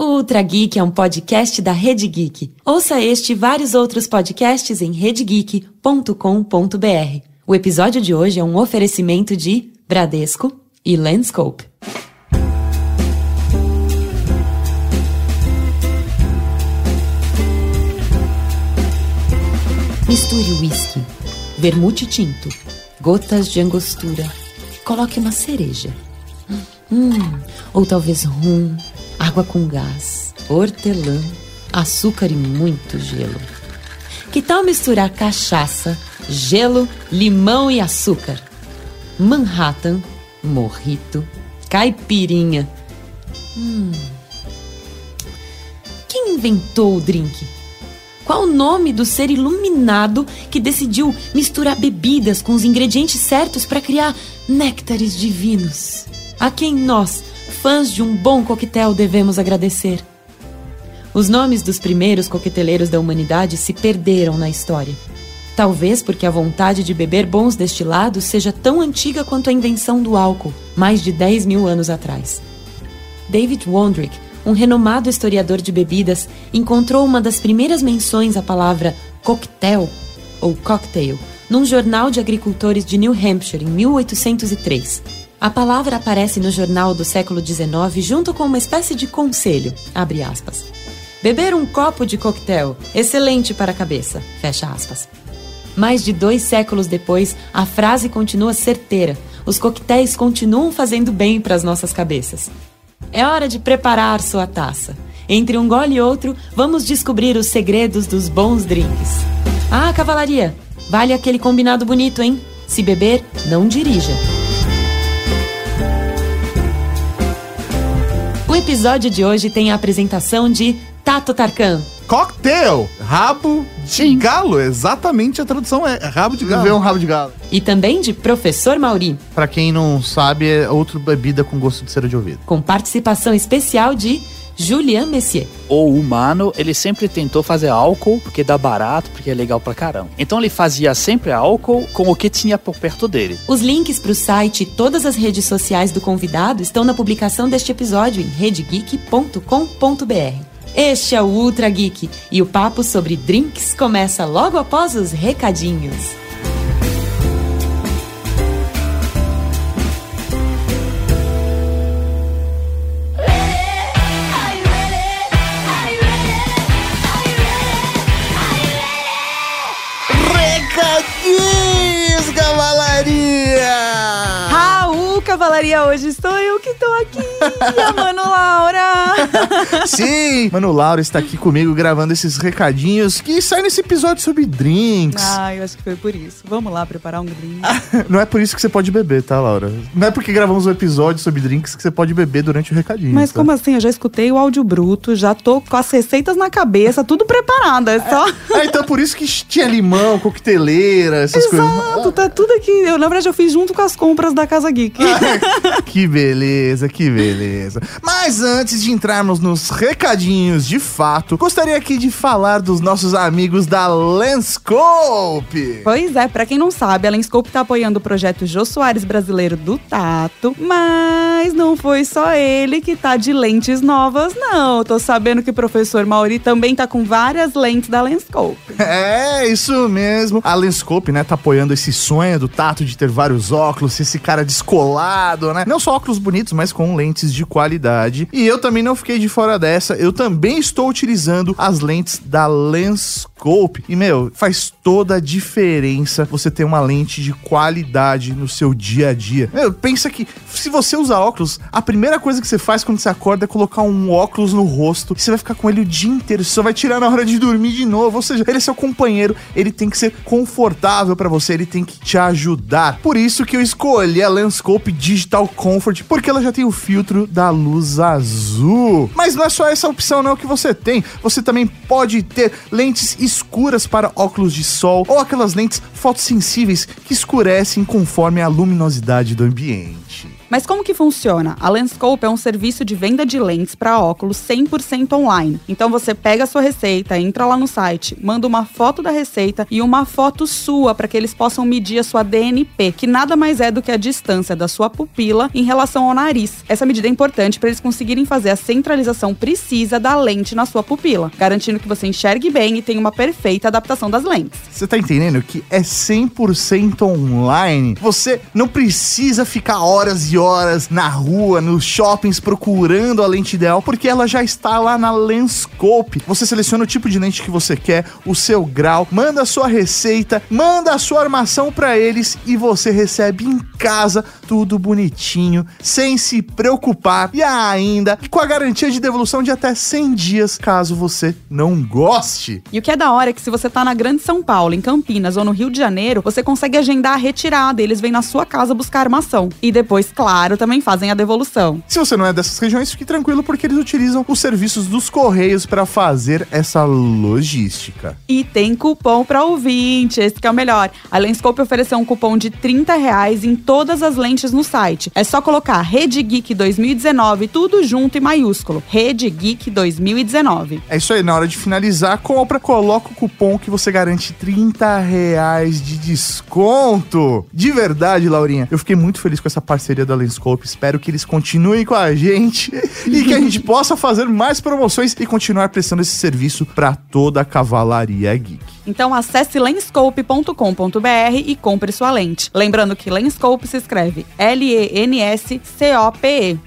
O Ultra Geek é um podcast da Rede Geek. Ouça este e vários outros podcasts em redegeek.com.br. O episódio de hoje é um oferecimento de Bradesco e Landscope. Misture whisky, vermute tinto, gotas de angostura. Coloque uma cereja. Hum, ou talvez rum, água com gás, hortelã, açúcar e muito gelo. Que tal misturar cachaça, gelo, limão e açúcar? Manhattan, morrito, caipirinha. Hum. Quem inventou o drink? Qual o nome do ser iluminado que decidiu misturar bebidas com os ingredientes certos para criar néctares divinos? A quem nós, fãs de um bom coquetel, devemos agradecer? Os nomes dos primeiros coqueteleiros da humanidade se perderam na história. Talvez porque a vontade de beber bons destilados seja tão antiga quanto a invenção do álcool, mais de 10 mil anos atrás. David Wondrich um renomado historiador de bebidas, encontrou uma das primeiras menções à palavra coquetel ou cocktail num jornal de agricultores de New Hampshire em 1803. A palavra aparece no jornal do século XIX junto com uma espécie de conselho, abre aspas. Beber um copo de coquetel, excelente para a cabeça, fecha aspas. Mais de dois séculos depois, a frase continua certeira. Os coquetéis continuam fazendo bem para as nossas cabeças. É hora de preparar sua taça. Entre um gole e outro, vamos descobrir os segredos dos bons drinks. Ah, cavalaria! Vale aquele combinado bonito, hein? Se beber, não dirija. O episódio de hoje tem a apresentação de Tato Tarkan. Cocktail, rabo de Sim. galo, exatamente a tradução é rabo de galo. Ver um rabo de galo. E também de Professor Mauri. Para quem não sabe, é outra bebida com gosto de cera de ouvido. Com participação especial de Julian Messier. O humano, ele sempre tentou fazer álcool porque dá barato, porque é legal pra caramba. Então ele fazia sempre álcool com o que tinha por perto dele. Os links pro site e todas as redes sociais do convidado estão na publicação deste episódio em redegeek.com.br. Este é o Ultra Geek e o papo sobre drinks começa logo após os recadinhos. Recadinhos, Cavalaria hoje estou eu que estou aqui, a Mano Laura. Sim, Mano Laura está aqui comigo gravando esses recadinhos que saem nesse episódio sobre drinks. Ah, eu acho que foi por isso. Vamos lá preparar um drink. Não é por isso que você pode beber, tá, Laura? Não é porque gravamos um episódio sobre drinks que você pode beber durante o recadinho. Mas tá? como assim? Eu já escutei o áudio bruto, já tô com as receitas na cabeça, tudo preparado, é só... É, então por isso que tinha limão, coqueteleira, essas Exato, coisas. Exato, tá tudo aqui. Eu, na verdade, eu fiz junto com as compras da Casa Geek. Que beleza, que beleza. Mas antes de entrarmos nos recadinhos de fato, gostaria aqui de falar dos nossos amigos da Lenscope. Pois é, para quem não sabe, a Lenscope tá apoiando o projeto Jô Soares Brasileiro do Tato, mas não foi só ele que tá de lentes novas, não. Tô sabendo que o professor Mauri também tá com várias lentes da Lenscope. É, isso mesmo. A Lenscope, né, tá apoiando esse sonho do Tato de ter vários óculos, esse cara descolado, né? Não só óculos bonitos, mas com lentes de qualidade. E eu também não fiquei de fora dessa. Eu também estou utilizando as lentes da E, meu, faz toda a diferença você ter uma lente de qualidade no seu dia a dia. Meu, pensa que se você usa óculos, a primeira coisa que você faz quando você acorda é colocar um óculos no rosto. E você vai ficar com ele o dia inteiro. Você só vai tirar na hora de dormir de novo. Ou seja, ele é seu companheiro. Ele tem que ser confortável para você. Ele tem que te ajudar. Por isso que eu escolhi a Lenscope Digital Comfort, porque ela já tem o filtro da luz azul. Mas não é só essa opção não que você tem. Você também pode ter lentes escuras para óculos de sol ou aquelas lentes fotossensíveis que escurecem conforme a luminosidade do ambiente. Mas como que funciona? A Lenscope é um serviço de venda de lentes para óculos 100% online. Então você pega a sua receita, entra lá no site, manda uma foto da receita e uma foto sua para que eles possam medir a sua DNP, que nada mais é do que a distância da sua pupila em relação ao nariz. Essa medida é importante para eles conseguirem fazer a centralização precisa da lente na sua pupila, garantindo que você enxergue bem e tenha uma perfeita adaptação das lentes. Você tá entendendo que é 100% online? Você não precisa ficar horas e horas na rua, nos shoppings procurando a lente ideal, porque ela já está lá na Lenscope. Você seleciona o tipo de lente que você quer, o seu grau, manda a sua receita, manda a sua armação para eles e você recebe em casa tudo bonitinho, sem se preocupar e ainda com a garantia de devolução de até 100 dias, caso você não goste. E o que é da hora é que se você tá na Grande São Paulo, em Campinas ou no Rio de Janeiro, você consegue agendar a retirada, eles vêm na sua casa buscar armação. E depois, claro, também fazem a devolução. Se você não é dessas regiões, fique tranquilo porque eles utilizam os serviços dos correios para fazer essa logística. E tem cupom para ouvinte, esse que é o melhor. A Lenscope ofereceu um cupom de 30 reais em todas as lentes no site. É só colocar Rede Geek 2019, tudo junto e maiúsculo. Rede Geek 2019. É isso aí, na hora de finalizar a compra, coloca o cupom que você garante 30 reais de desconto. De verdade, Laurinha, eu fiquei muito feliz com essa parceria da Lenscope. Espero que eles continuem com a gente e que a gente possa fazer mais promoções e continuar prestando esse serviço para toda a cavalaria geek. Então acesse lenscope.com.br e compre sua lente. Lembrando que Lenscope se escreve L-E-N-S-C-O-P-E.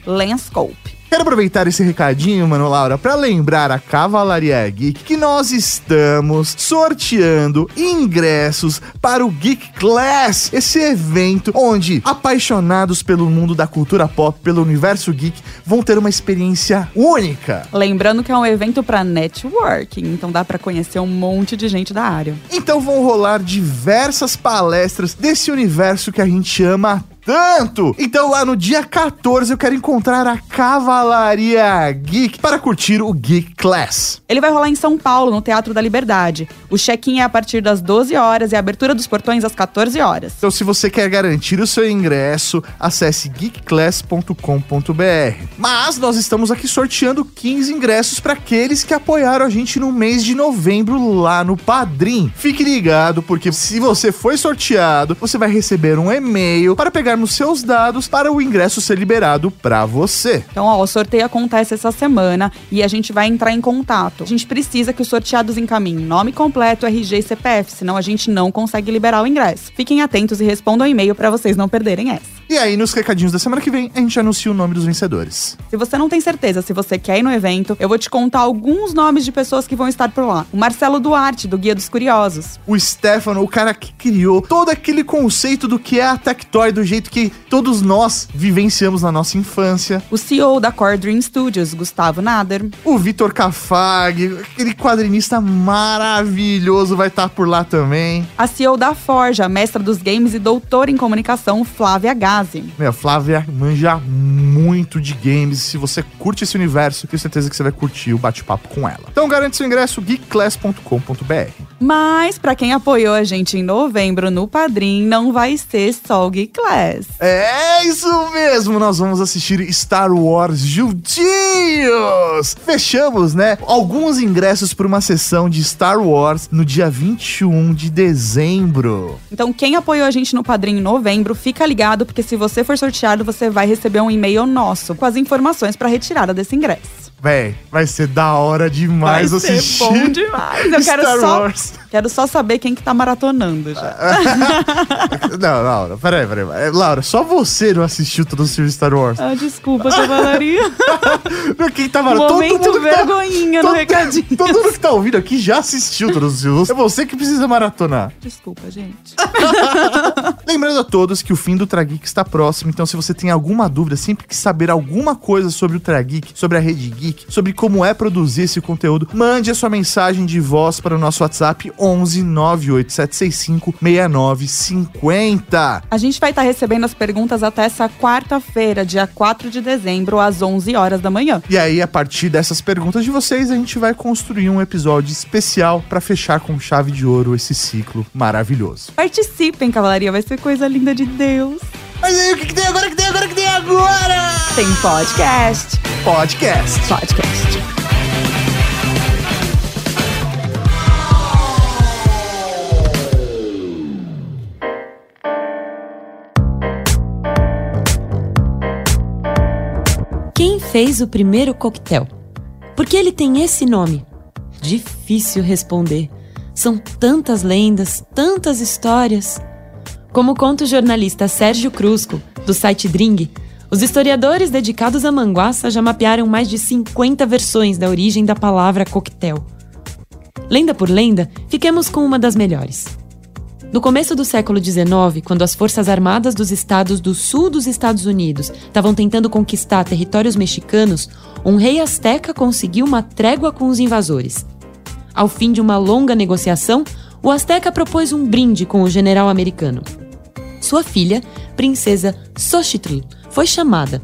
Lenscope. Quero aproveitar esse recadinho, mano Laura, para lembrar a Cavalaria Geek que nós estamos sorteando ingressos para o Geek Class, esse evento onde apaixonados pelo mundo da cultura pop, pelo universo geek, vão ter uma experiência única. Lembrando que é um evento para networking, então dá para conhecer um monte de gente da área. Então vão rolar diversas palestras desse universo que a gente ama tanto. Então lá no dia 14 eu quero encontrar a Cavalaria Geek para curtir o Geek Class. Ele vai rolar em São Paulo, no Teatro da Liberdade. O check-in é a partir das 12 horas e a abertura dos portões às 14 horas. Então se você quer garantir o seu ingresso, acesse geekclass.com.br. Mas nós estamos aqui sorteando 15 ingressos para aqueles que apoiaram a gente no mês de novembro lá no Padrim. Fique ligado porque se você foi sorteado, você vai receber um e-mail para pegarmos seus dados para o ingresso ser liberado para você. Então, ó, o sorteio acontece essa semana e a gente vai entrar em contato. A gente precisa que os sorteados encaminhem nome completo, RG e CPF, senão a gente não consegue liberar o ingresso. Fiquem atentos e respondam o e-mail para vocês não perderem essa. E aí, nos recadinhos da semana que vem, a gente anuncia o nome dos vencedores. Se você não tem certeza se você quer ir no evento, eu vou te contar alguns nomes de pessoas que vão estar por lá. O Marcelo Duarte, do Guia dos Curiosos. O Stefano, o cara que criou todo aquele conceito do que é a Tectoy, do jeito que todos nós vivenciamos na nossa infância. O CEO da Core Dream Studios, Gustavo Nader. O Vitor Cafag, aquele quadrinista maravilhoso, vai estar por lá também. A CEO da Forja, mestra dos games e doutora em comunicação, Flávia Gazi. Meu, Flávia manja muito de games. Se você curte esse universo, tenho certeza que você vai curtir o bate-papo com ela. Então garante seu ingresso geekclass.com.br. Mas pra quem apoiou a gente em novembro no Padrim, não vai ser só o Geek Class. É isso mesmo, nós vamos assistir Star Wars juntinhos. Fechamos, né? Alguns ingressos para uma sessão de Star Wars no dia 21 de dezembro. Então quem apoiou a gente no Padrim em novembro, fica ligado porque se você for sorteado, você vai receber um e-mail nosso com as informações pra retirada desse ingresso. Véi, vai ser da hora demais vai assistir. ser bom demais. Eu quero Star só, Wars. Quero só saber quem que tá maratonando já. Não, Laura, peraí, peraí. É, Laura, só você não assistiu todos os filmes de Star Wars. Ah, desculpa, cavalaria. Quem tá maratonando? Momento todo mundo tá- vergonhinha no todo- recadinho. Todo mundo que tá ouvindo aqui já assistiu todos os filmes. É você que precisa maratonar. Desculpa, gente. Lembrando a todos que o fim do Trageek está próximo, então se você tem alguma dúvida, sempre que saber alguma coisa sobre o Trageek, sobre a Rede Geek, sobre como é produzir esse conteúdo, mande a sua mensagem de voz para o nosso WhatsApp 11 98765 6950. A gente vai estar recebendo as perguntas até essa quarta-feira, dia 4 de dezembro, às 11 horas da manhã. E aí, a partir dessas perguntas de vocês, a gente vai construir um episódio especial para fechar com chave de ouro esse ciclo maravilhoso. Participem, cavalaria, vai ser coisa linda de Deus. Mas aí, o que, que tem agora? O que tem agora? O que tem agora? Tem podcast. Podcast. Podcast. Fez o primeiro coquetel? Por que ele tem esse nome? Difícil responder. São tantas lendas, tantas histórias. Como conta o jornalista Sérgio Crusco, do site Dring, os historiadores dedicados à manguaça já mapearam mais de 50 versões da origem da palavra coquetel. Lenda por lenda, fiquemos com uma das melhores. No começo do século XIX, quando as forças armadas dos estados do sul dos Estados Unidos estavam tentando conquistar territórios mexicanos, um rei asteca conseguiu uma trégua com os invasores. Ao fim de uma longa negociação, o asteca propôs um brinde com o general americano. Sua filha, princesa Xochitl, foi chamada.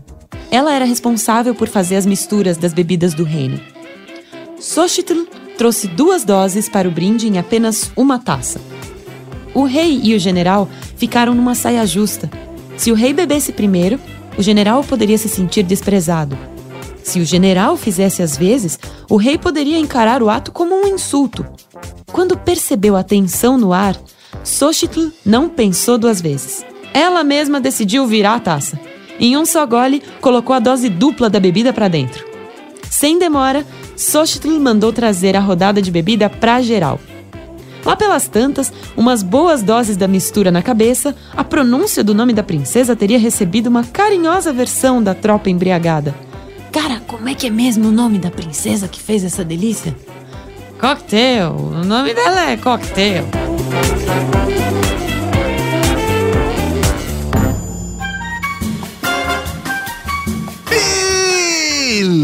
Ela era responsável por fazer as misturas das bebidas do reino. Xochitl trouxe duas doses para o brinde em apenas uma taça. O rei e o general ficaram numa saia justa. Se o rei bebesse primeiro, o general poderia se sentir desprezado. Se o general fizesse as vezes, o rei poderia encarar o ato como um insulto. Quando percebeu a tensão no ar, Xochitl não pensou duas vezes. Ela mesma decidiu virar a taça. Em um só gole, colocou a dose dupla da bebida para dentro. Sem demora, Xochitl mandou trazer a rodada de bebida para geral. Lá pelas tantas, umas boas doses da mistura na cabeça, a pronúncia do nome da princesa teria recebido uma carinhosa versão da tropa embriagada. Cara, como é que é mesmo o nome da princesa que fez essa delícia? Cocktail. O nome dela é Cocktail.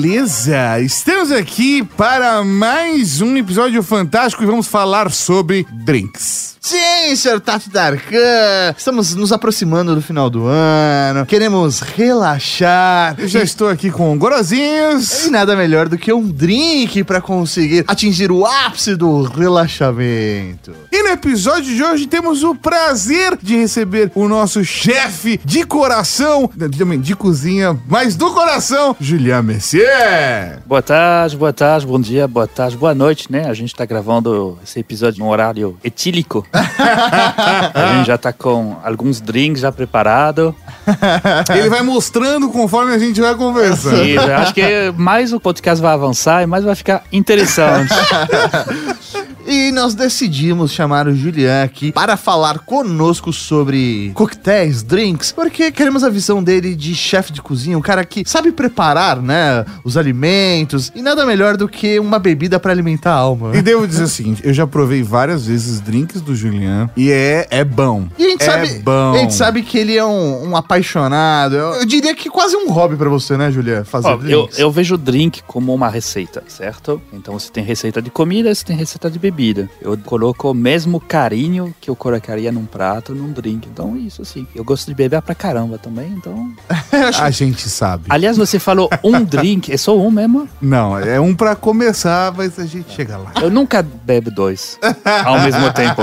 Beleza, estamos aqui para mais um episódio fantástico e vamos falar sobre drinks. Sim, senhor Tato Darkan, estamos nos aproximando do final do ano, queremos relaxar. Eu já estou aqui com gorozinhos. E nada melhor do que um drink para conseguir atingir o ápice do relaxamento. E no episódio de hoje temos o prazer de receber o nosso chefe de coração, também de cozinha, mas do coração, Julian Messier. Boa tarde, boa tarde, bom dia, boa tarde, boa noite, né? A gente tá gravando esse episódio no horário etílico. a gente já tá com alguns drinks já preparado. Ele vai mostrando conforme a gente vai conversando. Acho que mais o podcast vai avançar e mais vai ficar interessante. E nós decidimos chamar o Julian aqui para falar conosco sobre coquetéis, drinks, porque queremos a visão dele de chefe de cozinha, um cara que sabe preparar, né, os alimentos, e nada melhor do que uma bebida para alimentar a alma. E devo dizer o seguinte, eu já provei várias vezes drinks do Julian e é, é bom. E a gente é sabe, bom. a gente sabe que ele é um, um apaixonado. Eu, eu diria que quase um hobby para você, né, Julian, fazer Ó, eu, drinks. eu vejo drink como uma receita, certo? Então você tem receita de comida, você tem receita de bebida. Eu coloco o mesmo carinho que eu colocaria num prato, num drink. Então, isso assim. Eu gosto de beber pra caramba também, então. A gente sabe. Aliás, você falou um drink, é só um mesmo? Não, é um pra começar, mas a gente chega lá. Eu nunca bebo dois ao mesmo tempo.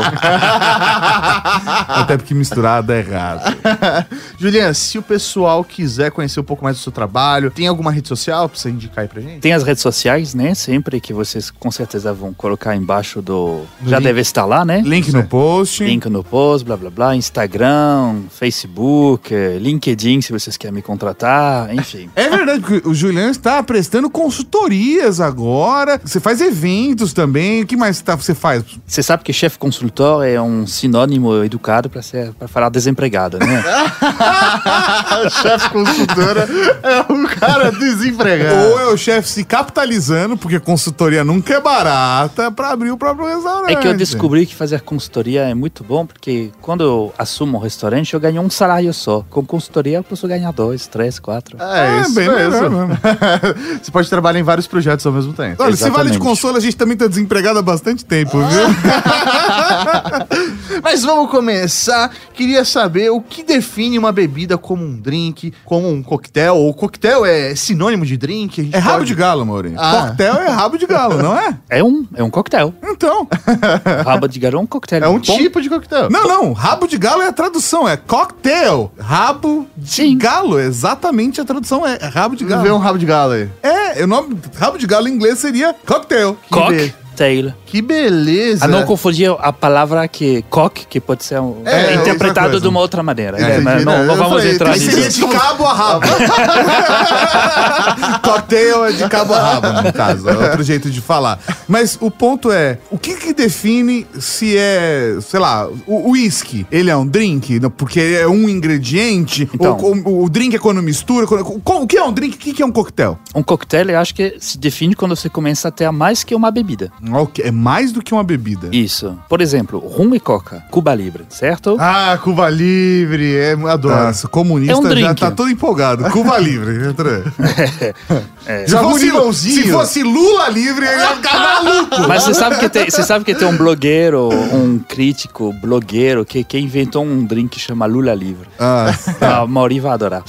Até porque misturar dá errado. Julian, se o pessoal quiser conhecer um pouco mais do seu trabalho, tem alguma rede social pra você indicar aí pra gente? Tem as redes sociais, né? Sempre que vocês com certeza vão colocar embaixo do. Já link. deve estar lá, né? Link no post. Link no post, blá blá blá, Instagram, Facebook, LinkedIn, se vocês querem me contratar, enfim. É verdade, porque o Julian está prestando consultorias agora. Você faz eventos também. O que mais tá, você faz? Você sabe que chefe consultor é um sinônimo educado para ser para falar desempregado, né? o chefe consultora é um cara desempregado. Ou é o chefe se capitalizando, porque consultoria nunca é barata, pra abrir o próprio restaurante. É que eu descobri que fazer consultoria é muito bom, porque quando eu assumo um restaurante, eu ganho um salário só. Com consultoria, eu posso ganhar dois, três, quatro. É, É, isso bem mesmo. melhor mesmo. Você pode trabalhar em vários projetos ao mesmo tempo. Olha, se vale de Exatamente. consolo, a gente também tá desempregado há bastante tempo, viu? Mas vamos começar. Queria saber o que define uma bebida como um drink, como um coquetel. Ou coquetel é sinônimo de drink? A gente É rabo pode- de galo, Maurinho. Ah. Coquetel é rabo de galo, não é? É um, é um coquetel. Então. Raba de galo é um coquetel. É um Bom, tipo de coquetel. Não, não. Rabo de galo é a tradução. É cocktail. Rabo de Sim. galo. Exatamente a tradução é rabo de Vê galo. um rabo de galo aí. É, o nome rabo de galo em inglês seria cocktail. Que be- Cocktail. Que beleza. A não confundir a palavra que cock, que pode ser um- É, outra interpretado de uma outra maneira. É, É, não, né? não Eu vamos falei, entrar nisso. seria de cabo a rabo. Cocktail é de cabo a rabo, no caso. É outro jeito de falar. Mas o ponto é, o que que define se é, sei lá, o whisky, ele é um drink? Não, Porque é um ingrediente? Então. Ou, ou o drink é quando mistura? Quando- o que é um drink? O que que é um coquetel? Um coquetel, eu acho que se define quando você começa a ter mais que uma bebida. É mais do que uma bebida. Isso. Por exemplo, rum e coca, Cuba Libre, certo? Ah, Cuba Livre. É, adoro. Nossa, comunista É um já tá todo empolgado. Cuba livre. André. É. Se, fosse, se fosse Lula livre, eu ia ficar maluco. Mas você sabe que tem, você sabe que tem um blogueiro, um crítico, blogueiro, que, que inventou um drink que chama Lula Livre. Ah, A Mauri vai adorar.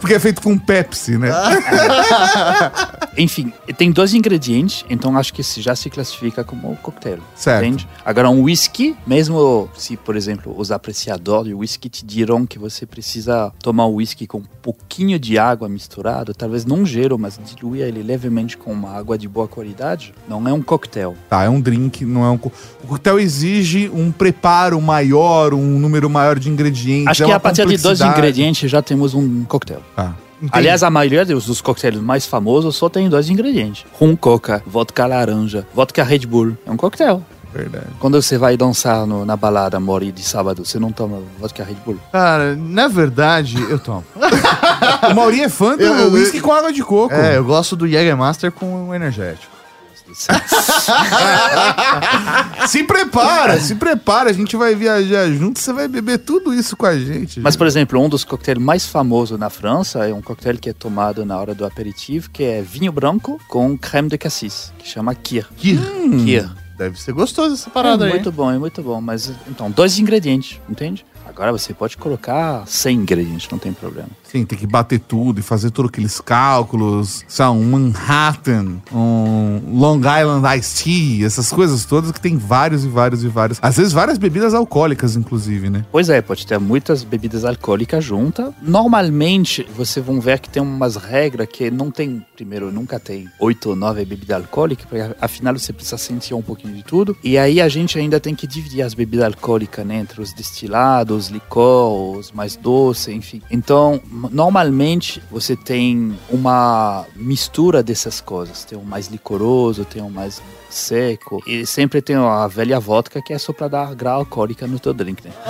porque é feito com Pepsi, né? Enfim, tem dois ingredientes, então acho que se- já se classifica como coquetel. Certo. Entende? Agora, um whisky, mesmo se, por exemplo, os apreciadores de whisky te dirão que você precisa tomar o whisky com um pouquinho de água misturado, talvez não gelo, mas diluir ele levemente com uma água de boa qualidade, não é um coquetel. Tá, é um drink, não é um. co- O coquetel exige um preparo maior, um número maior de ingredientes. Acho é que a partir de dois ingredientes já temos um coquetel. Tá. Aliás, a maioria dos, dos coquetéis mais famosos só tem dois ingredientes: rum coca, vodka laranja, vodka Red Bull. É um coquetel. Verdade. Quando você vai dançar no- na balada Mori de sábado, você não toma vodka Red Bull? Cara, na verdade, eu tomo. O Maurinho é fã do Eu- eu- whisky com água de coco. É, eu gosto do Jägermaster com o energético. Se prepara, se prepara. A gente vai viajar junto, você vai beber tudo isso com a gente. Mas, gente. por exemplo, um dos coquetéis mais famosos na França é um coquetel que é tomado na hora do aperitivo, que é vinho branco com creme de cassis, que chama Kir. Que Kir. deve ser gostoso essa parada é aí. muito bom, é muito bom. Mas, então, dois ingredientes, entende? Agora você pode colocar 100 ingredientes, não tem problema. Sim, tem que bater tudo e fazer todos aqueles cálculos. Sabe, um Manhattan, um Long Island Iced Tea, essas coisas todas que tem vários e vários e vários. Às vezes várias bebidas alcoólicas, inclusive, né? Pois é, pode ter muitas bebidas alcoólicas juntas. Normalmente, vocês vão ver que tem umas regras que não tem, primeiro, nunca tem oito ou nove bebidas alcoólicas, porque afinal você precisa sentir um pouquinho de tudo. E aí a gente ainda tem que dividir as bebidas alcoólicas né, entre os destilados, licor, os mais doces, enfim. Então, normalmente você tem uma mistura dessas coisas. Tem um mais licoroso, tem um mais seco. E sempre tem a velha vodka que é só pra dar grau alcoólica no teu drink, né?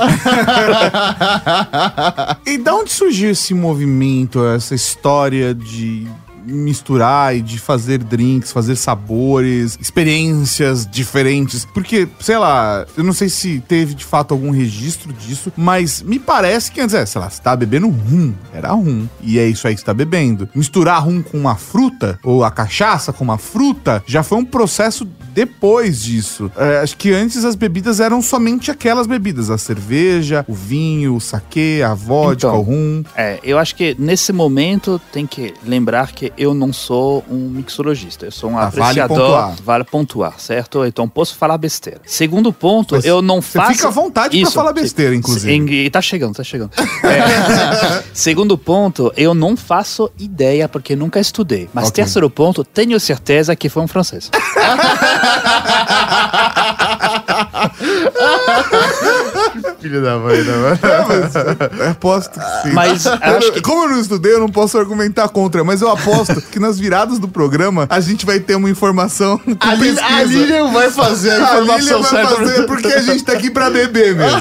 E da onde surgiu esse movimento, essa história de misturar e de fazer drinks, fazer sabores, experiências diferentes? Porque, sei lá, eu não sei se teve de fato algum registro disso, mas me parece que antes, é, sei lá, você tá bebendo rum, era rum, e é isso aí que você tá bebendo. Misturar rum com uma fruta, ou a cachaça com uma fruta, já foi um processo depois disso. É, acho que antes as bebidas eram somente aquelas bebidas, a cerveja, o vinho, o saquê, a vodka, Então, o rum. É, eu acho que nesse momento tem que lembrar que eu não sou um mixologista, eu sou um Ah, vale apreciador. pontuar. Vale pontuar, certo? Então posso falar besteira. Segundo ponto, Mas eu não Você faço. fica à vontade pra Isso, falar besteira, inclusive. E tá chegando, tá chegando. É. Segundo ponto, eu não faço ideia porque nunca estudei. Mas Ok. terceiro ponto, tenho certeza que foi um francês. ハハハハ! Filho da mãe, né, mano? Eu aposto que sim. Mas acho que Como eu não estudei, eu não posso argumentar contra, mas eu aposto que nas viradas do programa a gente vai ter uma informação com A, pesquisa. a Lilian vai fazer a A informação Lilian vai certa. fazer porque a gente tá aqui pra beber mesmo.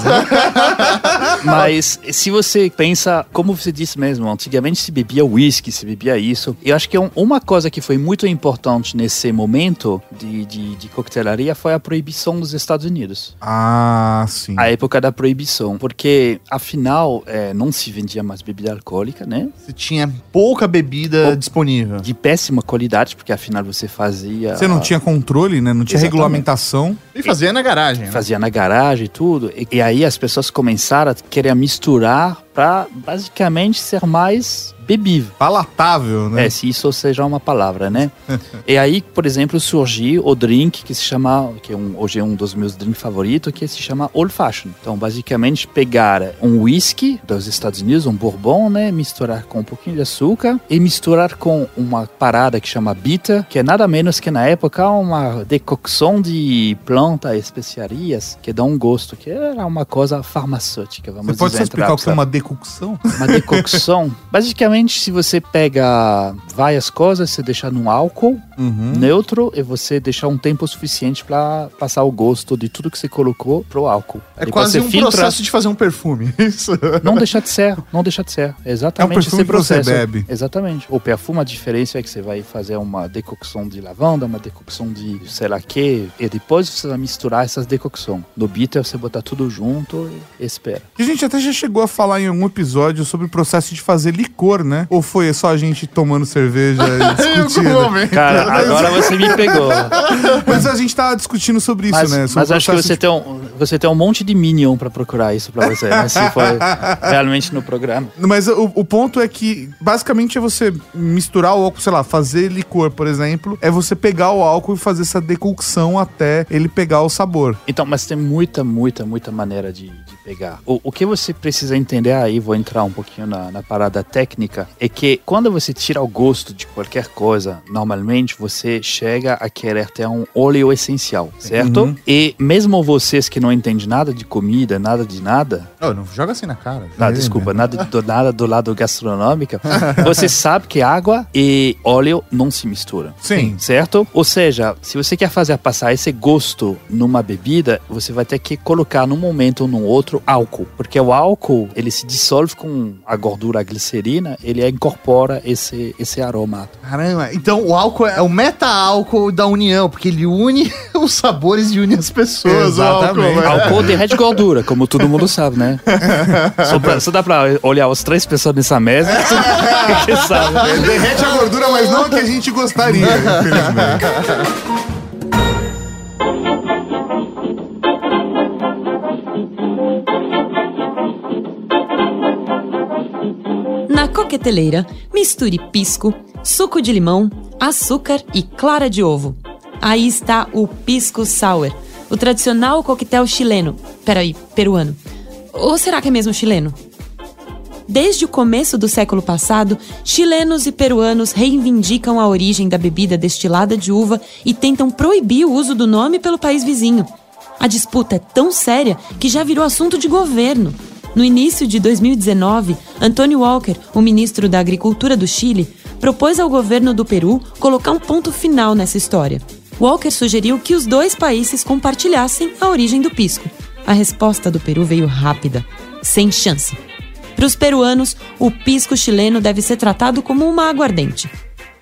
Mas se você pensa, como você disse mesmo, antigamente se bebia whisky, se bebia isso. Eu acho que um- uma coisa que foi muito importante nesse momento de de, de coquetelaria foi a proibição dos Estados Unidos. Ah, sim. A época da proibição. Porque, afinal, é, não se vendia mais bebida alcoólica, né? Você tinha pouca bebida Pou- disponível. De péssima qualidade, porque afinal você fazia. Você não tinha controle, né? Não tinha Exatamente. regulamentação. E fazia na garagem. né? Fazia na garagem e tudo. E, e aí as pessoas começaram a querer misturar para basicamente ser mais bebível. Palatável, né? É, se isso seja uma palavra, né? e aí, por exemplo, surgiu o drink que se chama, que é um, hoje é um dos meus drinks favoritos, que se chama Old Fashioned. Então, basicamente, pegar um whisky dos Estados Unidos, um bourbon, né? Misturar com um pouquinho de açúcar e misturar com uma parada que chama bitter, que é nada menos que na época uma decocção de planta e especiarias que dá um gosto, que era uma coisa farmacêutica, vamos Você pode dizer. só explicar o que é uma decocção? Uma decocção. Basicamente, se você pega várias coisas, você deixa num álcool Uhum. neutro e você deixar um tempo suficiente para passar o gosto de tudo que você colocou pro álcool. É Depois quase um filtra. processo de fazer um perfume. Isso. Não deixa de ser, não deixa de ser. É Exatamente É um perfume esse que você processo. bebe. Exatamente. O perfume, a diferença é que você vai fazer uma decocção de lavanda, uma decocção de sei lá que, e depois você vai misturar essas decocções. No bitter você botar tudo junto e espera. Que a gente até já chegou a falar em algum episódio sobre o processo de fazer licor, né? Ou foi só a gente tomando cerveja e Em algum discutindo? momento. Cara, agora você me pegou. Mas a gente tava discutindo sobre isso, Mas, né? Sobre mas acho que você de- tem, um, você tem um monte de Minion pra procurar isso pra você, né? Se for realmente no programa. Mas o, o ponto é que, basicamente, é você misturar o álcool, sei lá, fazer licor, por exemplo, é você pegar o álcool e fazer essa decocção até ele pegar o sabor. Então, mas tem muita, muita, muita maneira de, de pegar. O, o que você precisa entender aí, vou entrar um pouquinho na, na parada técnica, é que quando você tira o gosto de qualquer coisa, normalmente você chega a querer ter um óleo essencial, certo? Uhum. E mesmo vocês que não entendem nada de comida, nada de nada, Não, não joga assim na cara. Ah, desculpa, nada do, nada do lado gastronômico. Você sabe que água e óleo não se misturam. Sim. Certo? Ou seja, se você quer fazer passar esse gosto numa bebida, você vai ter que colocar num momento ou num outro álcool. Porque o álcool, ele se dissolve com a gordura, a glicerina, ele incorpora esse, esse aroma. Caramba, então o álcool é o meta-álcool da união, porque ele une os sabores e une as pessoas. o álcool, Exatamente. né? Álcool derrete gordura, como todo mundo sabe, né? só, pra- só dá pra olhar as três pessoas nessa mesa que sabe. Derrete a gordura, mas não a que a gente gostaria, infelizmente. Coqueteleira, misture pisco, suco de limão, açúcar e clara de ovo. Aí está o pisco sour, o tradicional coquetel chileno. Peraí, peruano. Ou será que é mesmo chileno? Desde o começo do século passado, chilenos e peruanos reivindicam a origem da bebida destilada de uva e tentam proibir o uso do nome pelo país vizinho. A disputa é tão séria que já virou assunto de governo. No início de 2019, Antônio Walker, o ministro da Agricultura do Chile, propôs ao governo do Peru colocar um ponto final nessa história. Walker sugeriu que os dois países compartilhassem a origem do pisco. A resposta do Peru veio rápida, sem chance. Para os peruanos, o pisco chileno deve ser tratado como uma aguardente.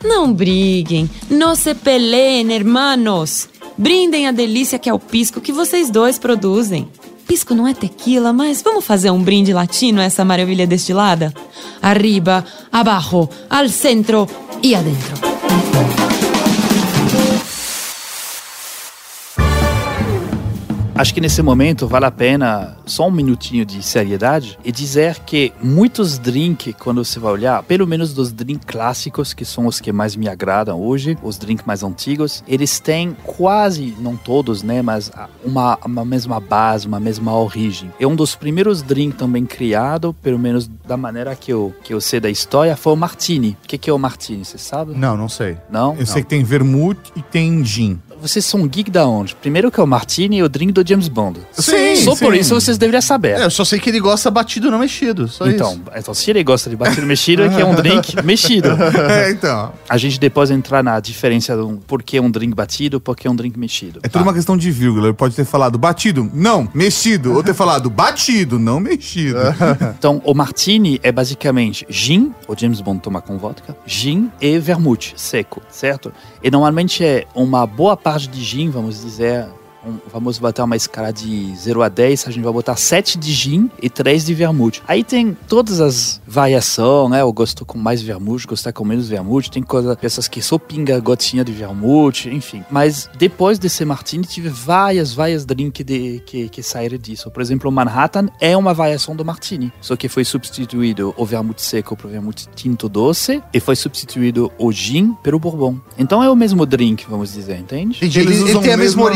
Não briguem, não se peleem, hermanos. Brindem a delícia que é o pisco que vocês dois produzem. Pisco não é tequila, mas vamos fazer um brinde latino a essa maravilha destilada? Arriba, abajo, al centro e adentro. Acho que nesse momento vale a pena só um minutinho de seriedade e dizer que muitos drinks, quando você vai olhar, pelo menos dos drinks clássicos, que são os que mais me agradam hoje, os drinks mais antigos, eles têm quase, não todos, né, mas uma, uma mesma base, uma mesma origem. É um dos primeiros drinks também criado, pelo menos da maneira que eu, que eu sei da história, foi o Martini. O que, que é o Martini, você sabe? Não, não sei. Não? Eu sei que tem vermute e tem gin. Vocês são geek da onde? Primeiro que é o Martini e o drink do James Bond. Sim, Só por sim. isso vocês deveriam saber. É, eu só sei que ele gosta batido, não mexido. Só Então, isso. então, se ele gosta de batido mexido, é que é um drink mexido. É, então. A gente depois entrar na diferença do por que um drink batido, por que um drink mexido. É tudo uma questão de vírgula. Ele pode ter falado batido, não, mexido. Ou ter falado batido, não mexido. Então, o martini é basicamente gin, o James Bond toma com vodka, gin e vermute seco, certo? E normalmente é uma boa parte de gin, vamos dizer, vamos botar uma escala de 0 a 10, a gente vai botar 7 de gin e 3 de vermute. Aí tem todas as variações, né? Eu gosto com mais vermute, gostar com menos vermute, tem coisa, pessoas que só pinga gotinha de vermute, enfim. Mas depois desse martini, tive várias, várias drinks de, que, que saíram disso. Por exemplo, o Manhattan é uma variação do martini, só que foi substituído o vermute seco para o vermute tinto doce e foi substituído o gin pelo bourbon. Então é o mesmo drink, vamos dizer, entende? Entendi. Eles Ele, tem a mesma mesma-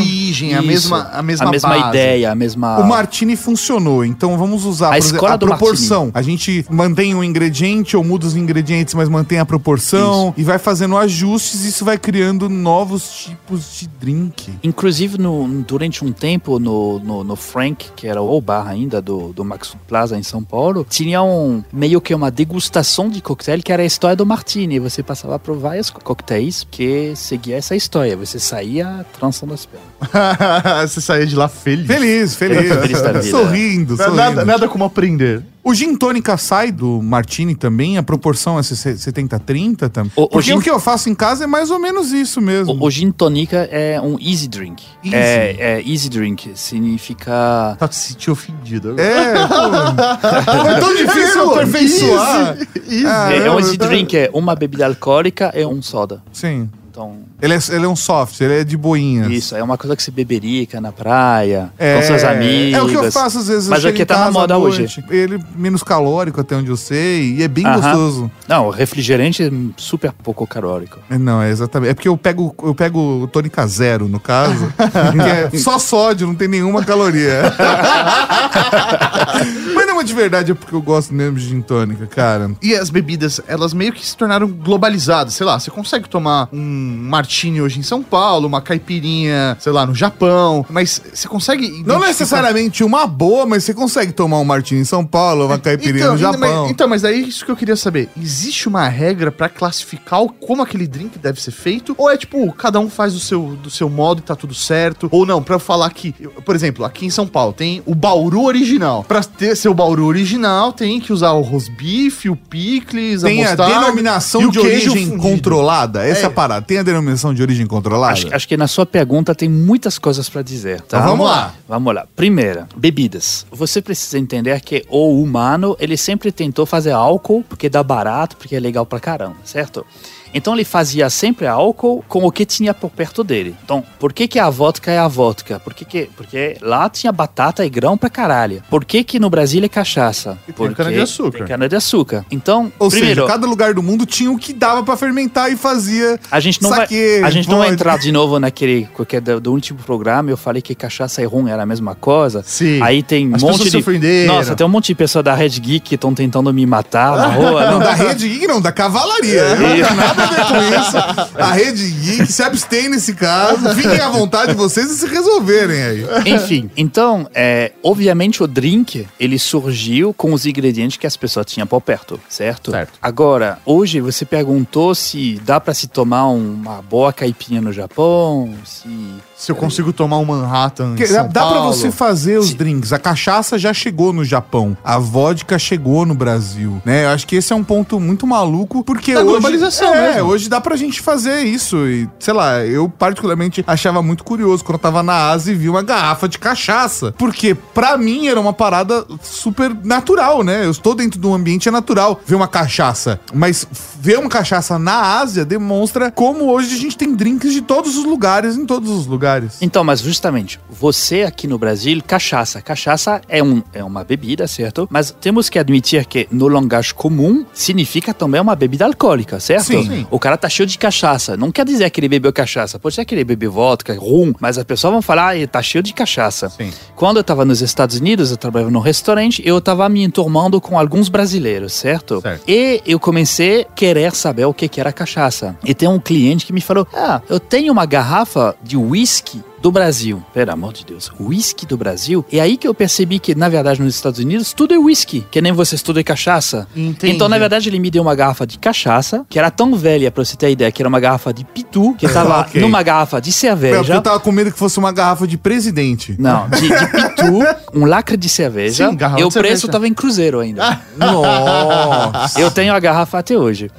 a Isso. mesma, a mesma, a mesma base. ideia, a mesma. O martini funcionou, então vamos usar A exemplo, a proporção. A gente mantém um ingrediente ou muda os ingredientes, mas mantém a proporção e vai fazendo ajustes isso vai criando novos tipos de drink. Inclusive, no, durante um tempo, no, no, no Frank, que era o bar ainda do, do Max Plaza em São Paulo, tinha um, meio que uma degustação de coquetel que era a história do Martini. Você passava por vários coquetéis que seguia essa história. Você saía trançando as pernas. Você saía de lá feliz. Feliz, feliz. Feliz da vida. sorrindo, sorrindo. Nada, nada como aprender. O gin tônica sai do martini também? A proporção é 70-30 também? O- o Porque gin- o que eu faço em casa é mais ou menos isso mesmo. O, o gin tônica é um easy drink. Easy. É, é easy drink. Significa... Tá se sentir ofendido. agora. É, pô. É tão difícil É, aperfeiçoar. Easy. Ah, é, é um eu- easy drink, é uma bebida alcoólica e um soda. Sim. Então, Ele é, ele é um soft, ele é de boinhas. isso, é uma coisa que você beberica na praia, É, com seus amigos. É o que eu faço às vezes. Mas é que em tá na moda noite, hoje. Ele menos calórico, até onde eu sei, e é bem Aham. gostoso. Não, o refrigerante é super pouco calórico. É, Não, é exatamente. É porque eu pego, eu pego tônica zero, no caso, que é só sódio, não tem nenhuma caloria. Mas não é de verdade, é porque eu gosto mesmo de gin tônica, cara. E as bebidas, elas meio que se tornaram globalizadas. Sei lá, você consegue tomar um martini hoje em São Paulo, uma caipirinha, sei lá, no Japão, mas você consegue. Não necessariamente uma boa, mas você consegue tomar um martini em São Paulo, uma caipirinha no então, Japão. Mas, então, mas é isso que eu queria saber. Existe uma regra pra classificar como aquele drink deve ser feito? Ou é tipo, cada um faz do seu, do seu modo e tá tudo certo? Ou não, pra eu falar que, por exemplo, aqui em São Paulo tem o Bauru original. Pra ter seu Bauru original, tem que usar o rosbife, o picles, Tem a mostarda denominação e o de origem fundido. controlada? Essa é. É. a parada. Tem a denominação de origem controlada? Acho, acho que na sua pergunta tem muitas coisas para dizer, tá? Então vamos lá. Vamos lá. Primeira, bebidas. Você precisa entender que o humano, ele sempre tentou fazer álcool porque dá barato, porque é legal pra caramba, certo? Então ele fazia sempre álcool com o que tinha por perto dele. Então, por que, que a vodka é a vodka? Por que que, porque lá tinha batata e grão pra caralho. Por que, que no Brasil é cachaça? tem Porque cana-de-açúcar. Tem cana-de-açúcar. Então, Ou primeiro, seja, cada lugar do mundo tinha o que dava pra fermentar e fazia. a gente não Saque, vai, a gente não vai pode. entrar de novo naquele qualquer do, do último programa. Eu falei que cachaça e rum era a mesma coisa. Sim. Aí tem um As monte de. Nossa, tem um monte de pessoas da Red Geek que estão tentando me matar na rua. Não, Não, da Rede Geek, não, da cavalaria. Eu não nada a ver com isso. A Rede Geek se abstém nesse caso. Fiquem à vontade vocês e se resolverem aí. Enfim, então, é, obviamente o drink, ele surgiu com os ingredientes que as pessoas tinham por perto, certo? Certo. Agora, hoje você perguntou se dá pra se tomar uma boa caipinha no Japão, se... Se eu consigo tomar um Manhattan São dá pra Paulo. você fazer os Sim. drinks. A cachaça já chegou no Japão. A vodka chegou no Brasil, né? Eu acho que esse é um ponto muito maluco, porque Da hoje... globalização é, mesmo. hoje dá pra gente fazer isso. E, sei lá, eu particularmente achava muito curioso quando eu tava na Ásia e vi uma garrafa de cachaça. Porque pra mim era uma parada super natural, né? Eu estou dentro de um ambiente é natural ver uma cachaça. Mas ver uma cachaça na Ásia demonstra como hoje a gente tem drinks de todos os lugares, em todos os lugares. Então, mas justamente, você aqui no Brasil, cachaça. Cachaça é, um, é uma bebida, certo? Mas temos que admitir que no linguagem comum significa também uma bebida alcoólica, certo? Sim. Sim. O cara tá cheio de cachaça. Não quer dizer que ele bebeu cachaça. Pode ser que ele bebeu vodka, rum, mas as pessoas vão falar, ah, ele tá cheio de cachaça. Sim. Quando eu tava nos Estados Unidos, eu trabalhava num restaurante, eu tava me enturmando com alguns brasileiros, certo? Certo. E eu comecei a querer saber o que que era cachaça. E tem um cliente que me falou, ah, eu tenho uma garrafa de whisky uísque do Brasil. Pelo amor de Deus, whisky do Brasil. E aí que eu percebi que, na verdade, nos Estados Unidos, tudo é whisky, que nem você estuda cachaça. Entendi. Então, na verdade, ele me deu uma garrafa de cachaça, que era tão velha, pra você ter ideia, que era uma garrafa de pitu, que tava Ok. numa garrafa de É, cerveja. eu tava com medo que fosse uma garrafa de presidente. Não, de, de pitu, um lacre de cerveja. Sim, garrafa e o de cerveja. preço tava em cruzeiro ainda. Nossa! Eu tenho a garrafa até hoje.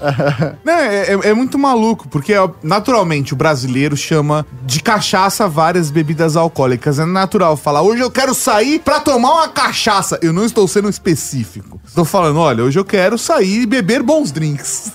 Não, é, é- é muito maluco, porque naturalmente o brasileiro chama de cachaça várias bebidas alcoólicas. É natural falar, hoje eu quero sair pra tomar uma cachaça. Eu não estou sendo específico. Estou falando, olha, hoje eu quero sair e beber bons drinks.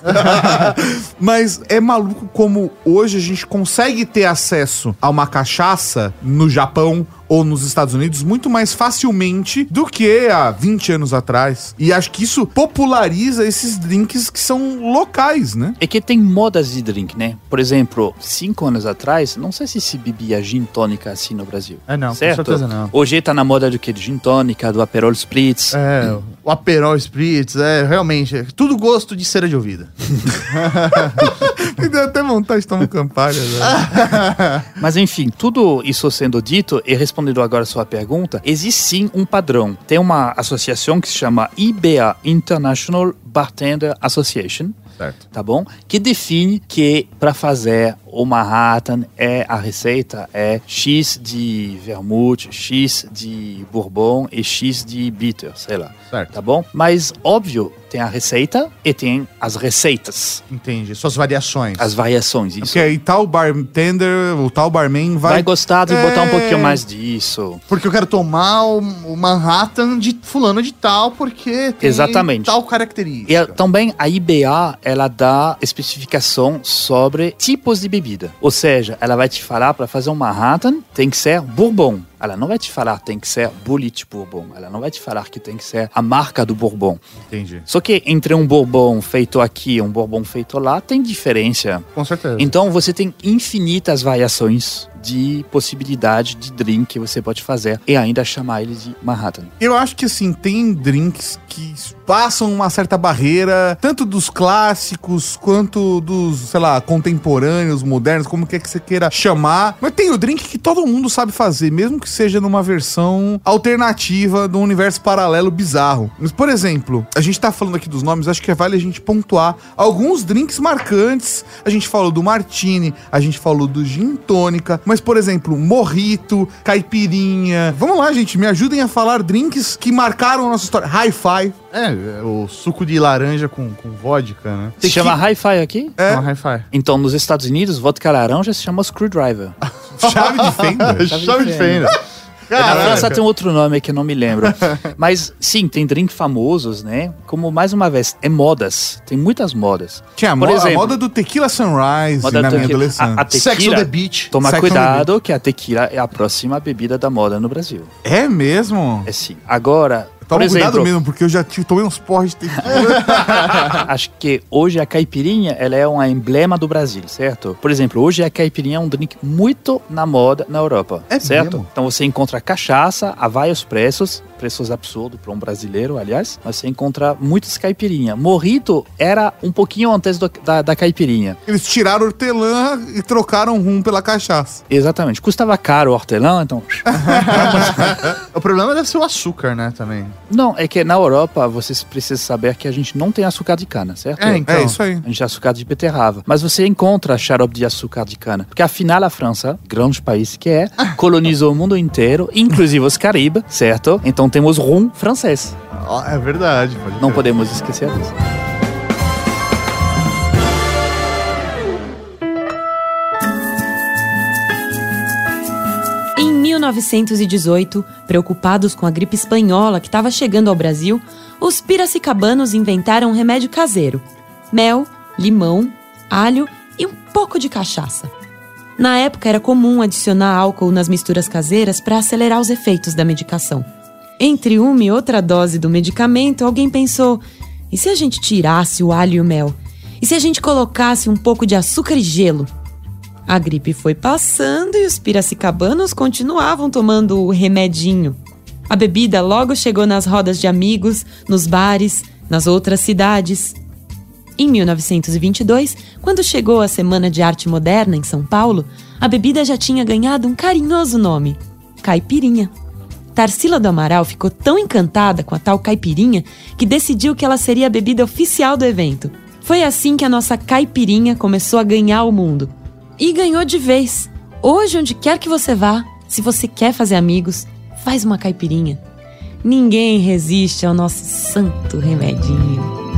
Mas é maluco como hoje a gente consegue ter acesso a uma cachaça no Japão ou nos Estados Unidos muito mais facilmente do que há 20 anos atrás. E acho que isso populariza esses drinks que são locais, né? É que tem modas de drink, né? Por exemplo, cinco anos atrás, não sei se se bebia gin tônica assim no Brasil. É, não, com certo? certeza não. Hoje tá na moda do que? De gin tônica, do Aperol Spritz. É, o Aperol Spritz, é, realmente, é tudo gosto de cera de ouvido. Me deu até vontade de tomar um velho. Mas enfim, tudo isso sendo dito e respondendo agora a sua pergunta, existe sim um padrão. Tem uma associação que se chama IBA, International Bartender Association, Certo. tá bom? Que define que para fazer o Manhattan é a receita é X de vermouth, X de bourbon e X de bitter, sei lá. Certo. Tá bom? Mas óbvio, tem a receita e tem as receitas, Entendi. Suas variações. as variações isso. Porque aí tal bartender, o tal barman vai. Vai gostar de botar um É. pouquinho mais disso. Porque eu quero tomar o, Manhattan de fulano de tal, porque tem Exatamente. tal característica. E também a IBA, ela dá especificação sobre tipos de bebida. Ou seja, ela vai te falar para fazer um Manhattan tem que ser bourbon. Ela não vai te falar tem que ser Bulleit Bourbon. Ela não vai te falar que tem que ser a marca do bourbon. Entendi. Só que entre um bourbon feito aqui e um bourbon feito lá tem diferença. Com certeza. Então você tem infinitas variações de possibilidade de drink que você pode fazer e ainda chamar ele de Manhattan. Eu acho que assim, tem drinks que passam uma certa barreira, tanto dos clássicos quanto dos, sei lá, contemporâneos, modernos, como quer que você queira chamar. Mas tem o drink que todo mundo sabe fazer, mesmo que seja numa versão alternativa do universo paralelo bizarro. Mas, por exemplo, a gente tá falando aqui dos nomes, acho que vale a gente pontuar alguns drinks marcantes. A gente falou do martini, a gente falou do gin tônica, mas, por exemplo, morrito, caipirinha. Vamos lá, gente, me ajudem a falar drinks que marcaram a nossa história. Hi-fi. É, é, o suco de laranja com, com vodka, né? Se chama Hi-Fi aqui? É. Chama hi-fi. Então, nos Estados Unidos, vodka laranja se chama Screwdriver. Chave de fenda. Chave de fenda. Na França tem outro nome que eu não me lembro. Mas sim, tem drink famosos, né? Como mais uma vez, é modas. Tem muitas modas. Tinha a, Por mo- a exemplo, moda do Tequila Sunrise moda na do minha que- adolescência. a, a Sex on tequila. the beach. Toma Sex cuidado que a tequila é a próxima bebida da moda no Brasil. É mesmo? É sim. Agora, por Toma cuidado exemplo, mesmo, porque eu já tive, tomei uns porres de tequila. acho que hoje a caipirinha ela é um emblema do Brasil, certo? Por exemplo, hoje a caipirinha é um drink muito na moda na Europa, É certo? mesmo? Então você encontra cachaça a vários preços, preços absurdos para um brasileiro, aliás, mas você encontra muitos caipirinha. Morrito era um pouquinho antes do- da, da caipirinha. Eles tiraram hortelã e trocaram rum pela cachaça. Exatamente. Custava caro o hortelã, então... O problema deve ser o açúcar, né, também. Não, é que na Europa vocês precisam saber que a gente não tem açúcar de cana, certo? É, então. É isso aí. A gente tem açúcar de beterraba. Mas você encontra xarope de açúcar de cana. Porque afinal a França, grande país que é, colonizou o mundo inteiro, inclusive os Caribes, certo? Então temos rum francês. Ó, É verdade. Pode Não podemos esquecer disso. 1918, preocupados com a gripe espanhola que estava chegando ao Brasil, os piracicabanos inventaram um remédio caseiro: mel, limão, alho e um pouco de cachaça. Na época era comum adicionar álcool nas misturas caseiras para acelerar os efeitos da medicação. Entre uma e outra dose do medicamento, alguém pensou: e se a gente tirasse o alho e o mel? E se a gente colocasse um pouco de açúcar e gelo? A gripe foi passando e os piracicabanos continuavam tomando o remedinho. A bebida logo chegou nas rodas de amigos, nos bares, nas outras cidades. Em 1922, quando chegou a Semana de Arte Moderna em São Paulo, a bebida já tinha ganhado um carinhoso nome: caipirinha. Tarsila do Amaral ficou tão encantada com a tal caipirinha que decidiu que ela seria a bebida oficial do evento. Foi assim que a nossa caipirinha começou a ganhar o mundo. E ganhou de vez. Hoje, onde quer que você vá, se você quer fazer amigos, faz uma caipirinha. Ninguém resiste ao nosso santo remedinho.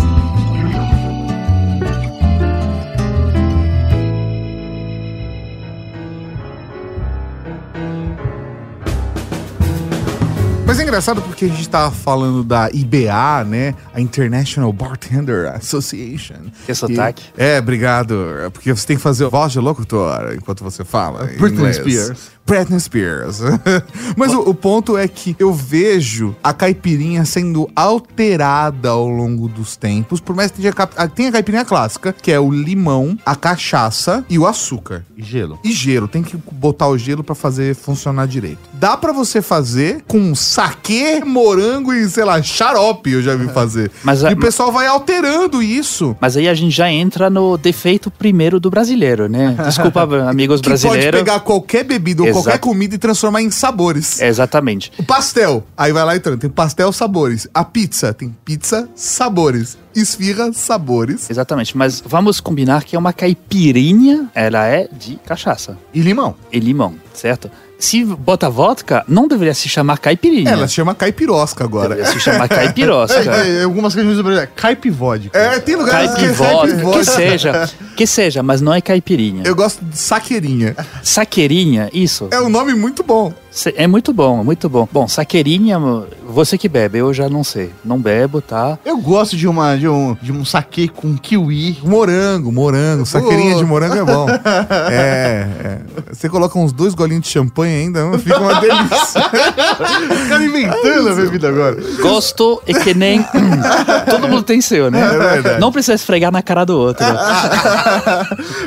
Mas é engraçado porque a gente tava falando da IBA, né? A International Bartender Association. Que sotaque. E- é, obrigado. Porque você tem que fazer voz de locutor enquanto você fala. em Britney inglês. Spears. Britney Spears. Mas o, o ponto é que eu vejo a caipirinha sendo alterada ao longo dos tempos. Por mais que tenha, a- tem a caipirinha clássica, que é o limão, a cachaça e o açúcar. E gelo. E gelo, tem que botar o gelo pra fazer funcionar direito. Dá pra você fazer com saquê, morango e, sei lá, xarope, eu já vi fazer. Mas e a- o pessoal vai alterando isso. Mas aí a gente já entra no defeito primeiro do brasileiro, né? Desculpa, amigos Que pode brasileiros. pegar qualquer bebida ou Exato. qualquer comida e transformar em sabores. É, Exatamente. O pastel, aí vai lá entrando, tem pastel sabores. A pizza, tem pizza sabores. Esfirra sabores. Exatamente. Mas vamos combinar que é uma caipirinha, ela é de cachaça E limão. e limão, certo? Se bota vodka, não deveria se chamar caipirinha. Ela chama caipirosca agora. Deveria se chamar caipirosca. É, é, algumas regiões do Brasil é caipivódica. É, tem lugares que é Caipivódica, que caipivódica. seja, que seja, mas não é caipirinha. Eu gosto de saqueirinha. Saqueirinha, isso. É um nome muito bom. É muito bom, muito bom. Bom, saqueirinha, você que bebe, eu já não sei. Não bebo, tá? Eu gosto de, uma, de, um, de um saque com kiwi. Morango, morango. Saqueirinha de morango é bom. É, é. Você coloca uns dois golinhos de champanhe ainda, fica uma delícia. Ficaram inventando a bebida agora. Gosto é que nem. Todo mundo tem seu, né? É verdade. Não precisa esfregar na cara do outro.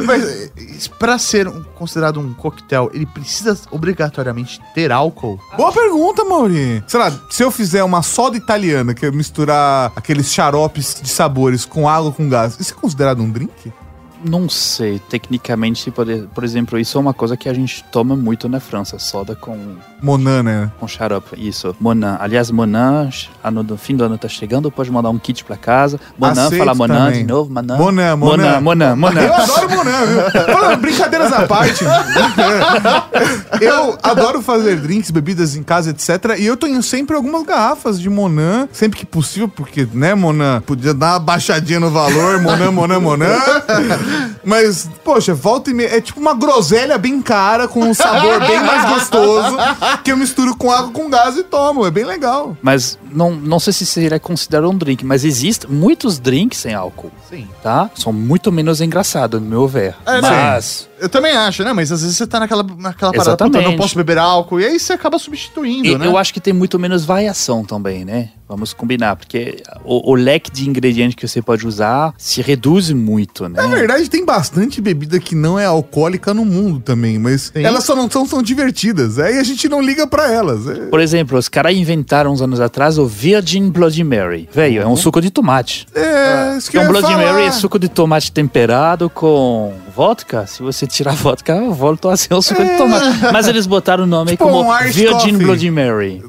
Mas pra ser um- considerado um coquetel, ele precisa obrigatoriamente ter álcool? Boa pergunta, Mauri. Sei lá, se eu fizer uma soda italiana, que é misturar aqueles xaropes de sabores com água com gás, isso é considerado um drink? Não sei, tecnicamente, por, por exemplo, isso é uma coisa que a gente toma muito na França, soda com, Monan, né? com xarope, isso. Monan, aliás, Monan, ano do fim do ano tá chegando, pode mandar um kit pra casa. Monan, Aceito fala Monan também. de novo, Monan. Monan, Monan. Monan, Monan, Eu adoro Monan, viu? Brincadeiras à parte. eu adoro fazer drinks, bebidas em casa, etc. E eu tenho sempre algumas garrafas de Monan, sempre que possível, porque, né, Monan, podia dar uma baixadinha no valor, Monan, Monan, Monan. Mas, poxa, volta e meia. É tipo uma groselha bem cara, com um sabor bem mais gostoso, que eu misturo com água com gás e tomo. É bem legal. Mas não, não sei se seria considerado um drink, mas existem muitos drinks sem álcool, Sim. tá? São muito menos engraçados, no meu ver. É, mas... Eu também acho, né? Mas às vezes você tá naquela, naquela parada, puta, eu não posso beber álcool. E aí você acaba substituindo, E né? Eu acho que tem muito menos variação também, né? Vamos combinar, porque o, o leque de ingredientes que você pode usar se reduz muito, né? Na verdade, tem bastante bebida que não é alcoólica no mundo também, mas Tem? elas só não são tão divertidas. Aí a gente não liga pra elas. É- Por exemplo, os caras inventaram uns anos atrás o Virgin Bloody Mary. Velho, é um suco de tomate. É, isso que um ia Bloody falar. Mary é suco de tomate temperado com vodka. Se você tirar vodka, volta a ser um suco de tomate. Mas eles botaram o nome Tipo como um Virgin Coffee. Bloody Mary.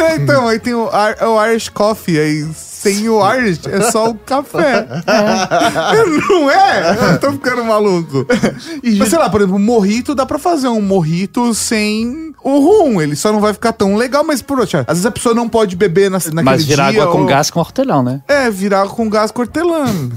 É, então, aí tem o, Ar- o Irish Coffee, aí sem o Irish é só o café. Não é? Eu tô ficando maluco. Mas sei lá, por exemplo, morrito dá pra fazer um morrito sem o rum. Ele só não vai ficar tão legal, mas por outro, às vezes a pessoa não pode beber na, naquele Mas virar dia, água com ou- gás com hortelão, né? É, virar com gás cortelano.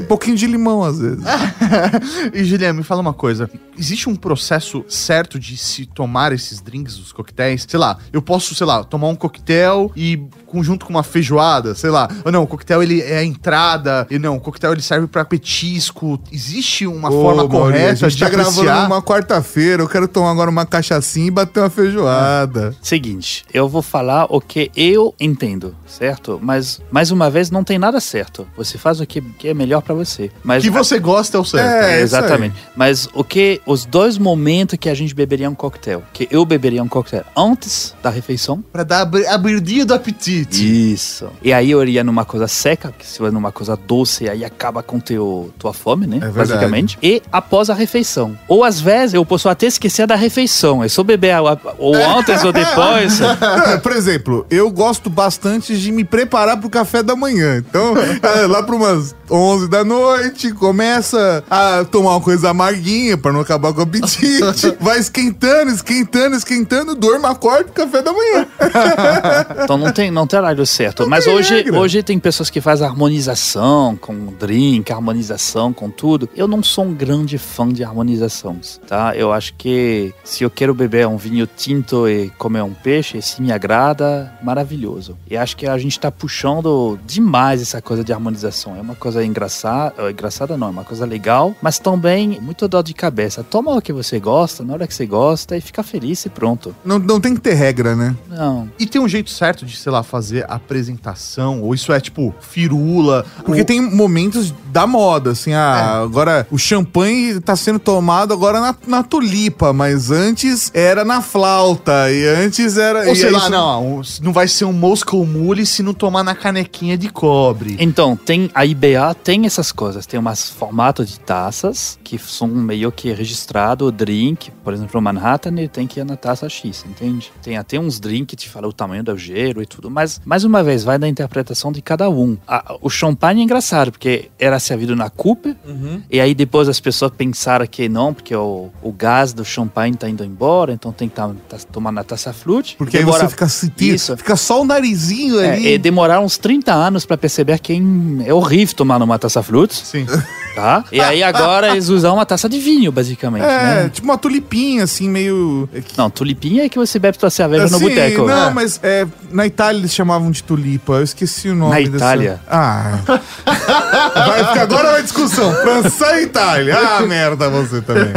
um pouquinho de limão, às vezes. e Juliana, me fala uma coisa. Existe um processo certo de se tomar esses drinks, os coquetéis? Sei lá, eu posso, sei lá, tomar um coquetel e conjunto com uma feijoada, sei lá. Ou não, o coquetel ele é a entrada, e não, o coquetel ele serve pra petisco. Existe uma Ô, forma Mauri, correta a gente de tá gravando apreciar? numa quarta-feira, eu quero tomar agora uma cachaçinha e bater uma feijoada. Seguinte, eu vou falar o que eu entendo, certo? Mas, mais uma vez, não tem nada certo. Você faz o que, que é melhor pra você. Mas O que você gosta é o certo. É, isso exatamente. Mas o que os dois momentos que a gente beberia um coquetel, que eu beberia um coquetel antes da refeição. Pra dar abridinha do apetite. Isso. E aí eu iria numa coisa seca, que se for numa coisa doce, aí acaba com teu, tua fome, né? É verdade. Basicamente. E após a refeição. Ou às vezes eu posso até esquecer da refeição. É só beber ou antes ou depois. Por exemplo, eu gosto bastante de me preparar pro café da manhã. Então, é, lá para umas 11 da noite, começa a tomar uma coisa amarguinha pra não acabar com o apetite. Vai esquentando, esquentando, esquentando, durma, acorda pro café da manhã. Então não tem, não tem horário certo. Mas tem hoje, regra. hoje tem pessoas que fazem harmonização com drink, harmonização com tudo. Eu não sou um grande fã de harmonizações, tá? Eu acho que se eu quero beber um vinho tinto e comer um peixe, se me agrada, maravilhoso. E acho que a gente tá puxando demais essa coisa de harmonização. É uma coisa engraçada, engraçada não, é uma coisa legal, mas também muito dor de cabeça. Toma o que você gosta, na hora que você gosta e fica feliz e pronto. Não, não tem que ter regra, né? Não, E tem um jeito certo de, sei lá, fazer a apresentação? Ou isso é tipo firula? Porque ou- tem momentos da moda, assim, ah, agora o champanhe tá sendo tomado agora na, na tulipa, mas antes era na flauta, e antes era... Ou sei lá, isso- não, um- não vai ser um Moscow Mule se não tomar na canequinha de cobre. Então, tem a IBA tem essas coisas, tem umas formatos de taças que são meio que registrado o drink, por exemplo, o Manhattan ele tem que ir na taça X, entende? Tem até uns drinks que te falam o tamanho do gelo e tudo, mas mais uma vez vai da interpretação de cada um. A- o champanhe é engraçado porque era servido na coupe e aí depois as pessoas pensaram que não, porque o, o gás do champanhe tá indo embora, então tem que tá, tá, tomar na taça flute. Porque aí Demora- você fica sentindo, Isso. fica só o narizinho é, ali. e demoraram uns 30 anos pra perceber que é horrível tomar numa taça flutes, Sim. tá? E aí agora eles usam uma taça de vinho, basicamente, É, né? tipo uma tulipinha, assim, meio. Não, tulipinha é que você bebe tua cerveja no Assim, boteco. Não, É. mas é, na Itália eles chamavam de tulipa. Eu esqueci o nome Na dessa- Itália? Ah. vai ficar agora uma discussão. França e Itália. Ah, merda, você também.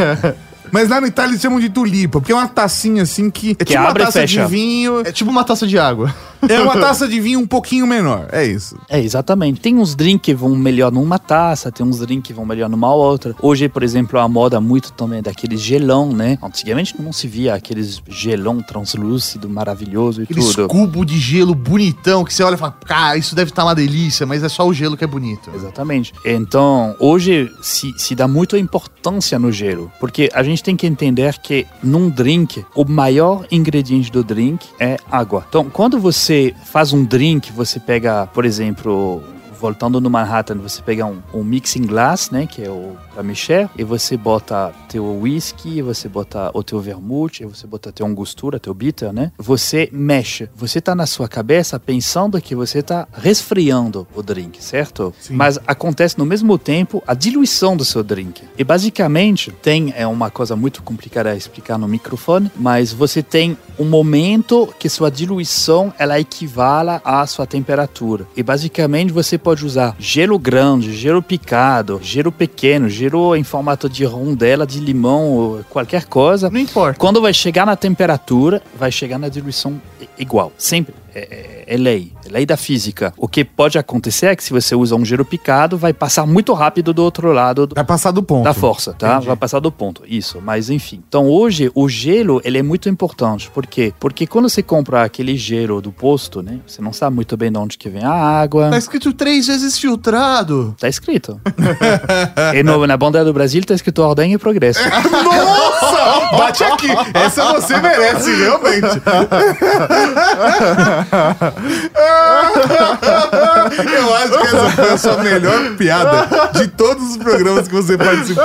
Mas lá na Itália eles chamam de tulipa, porque é uma tacinha assim que. É tipo abre e uma taça fecha. de vinho. É tipo uma taça de água. É uma taça de vinho um pouquinho menor. É isso. É, exatamente. Tem uns drinks que vão melhor numa taça, tem uns drinks que vão melhor numa outra. Hoje, por exemplo, a moda muito também é daqueles gelão, né? Antigamente não se via aqueles gelão translúcido, maravilhoso e Aqueles tudo. cubos de gelo bonitão que você olha e fala, cara, isso deve estar uma delícia, mas é só o gelo que é bonito. Exatamente. Então, hoje se, se dá muita importância no gelo, porque a gente tem que entender que num drink, o maior ingrediente do drink é água. Então, quando você faz um drink, você pega, por exemplo, voltando no Manhattan, você pega um, um mixing glass, né, que é o para mexer, e você bota teu whisky, você bota o teu vermouth, e você bota teu angostura, teu bitter, né? Você mexe. Você tá na sua cabeça pensando que você tá resfriando o drink, certo? Mas acontece no mesmo tempo a diluição do seu drink. E basicamente tem é uma coisa muito complicada a explicar no microfone, mas você tem um momento que sua diluição ela equivala à sua temperatura. E basicamente você pode usar gelo grande, gelo picado, gelo pequeno, gelo em formato de rondela de limão ou qualquer coisa. Não importa. Quando vai chegar na temperatura, vai chegar na diluição igual. Sempre. É, é- é lei. É lei da física. O que pode acontecer é que se você usa um gelo picado, vai passar muito rápido do outro lado do- Vai passar do ponto. da força, tá? Vai passar do ponto. Isso, mas enfim. Então hoje o gelo, ele é muito importante. Por quê? Porque quando você compra aquele gelo do posto, né? Você não sabe muito bem de onde que vem a água. Tá escrito três vezes filtrado. Tá escrito. e no, na bandeira do Brasil tá escrito ordem e progresso. Nossa! Bate aqui! Essa você merece, realmente. Eu acho que essa foi a sua melhor piada de todos os programas que você participou.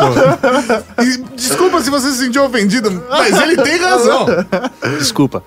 E desculpa se você se sentiu ofendido, mas ele tem razão. Desculpa.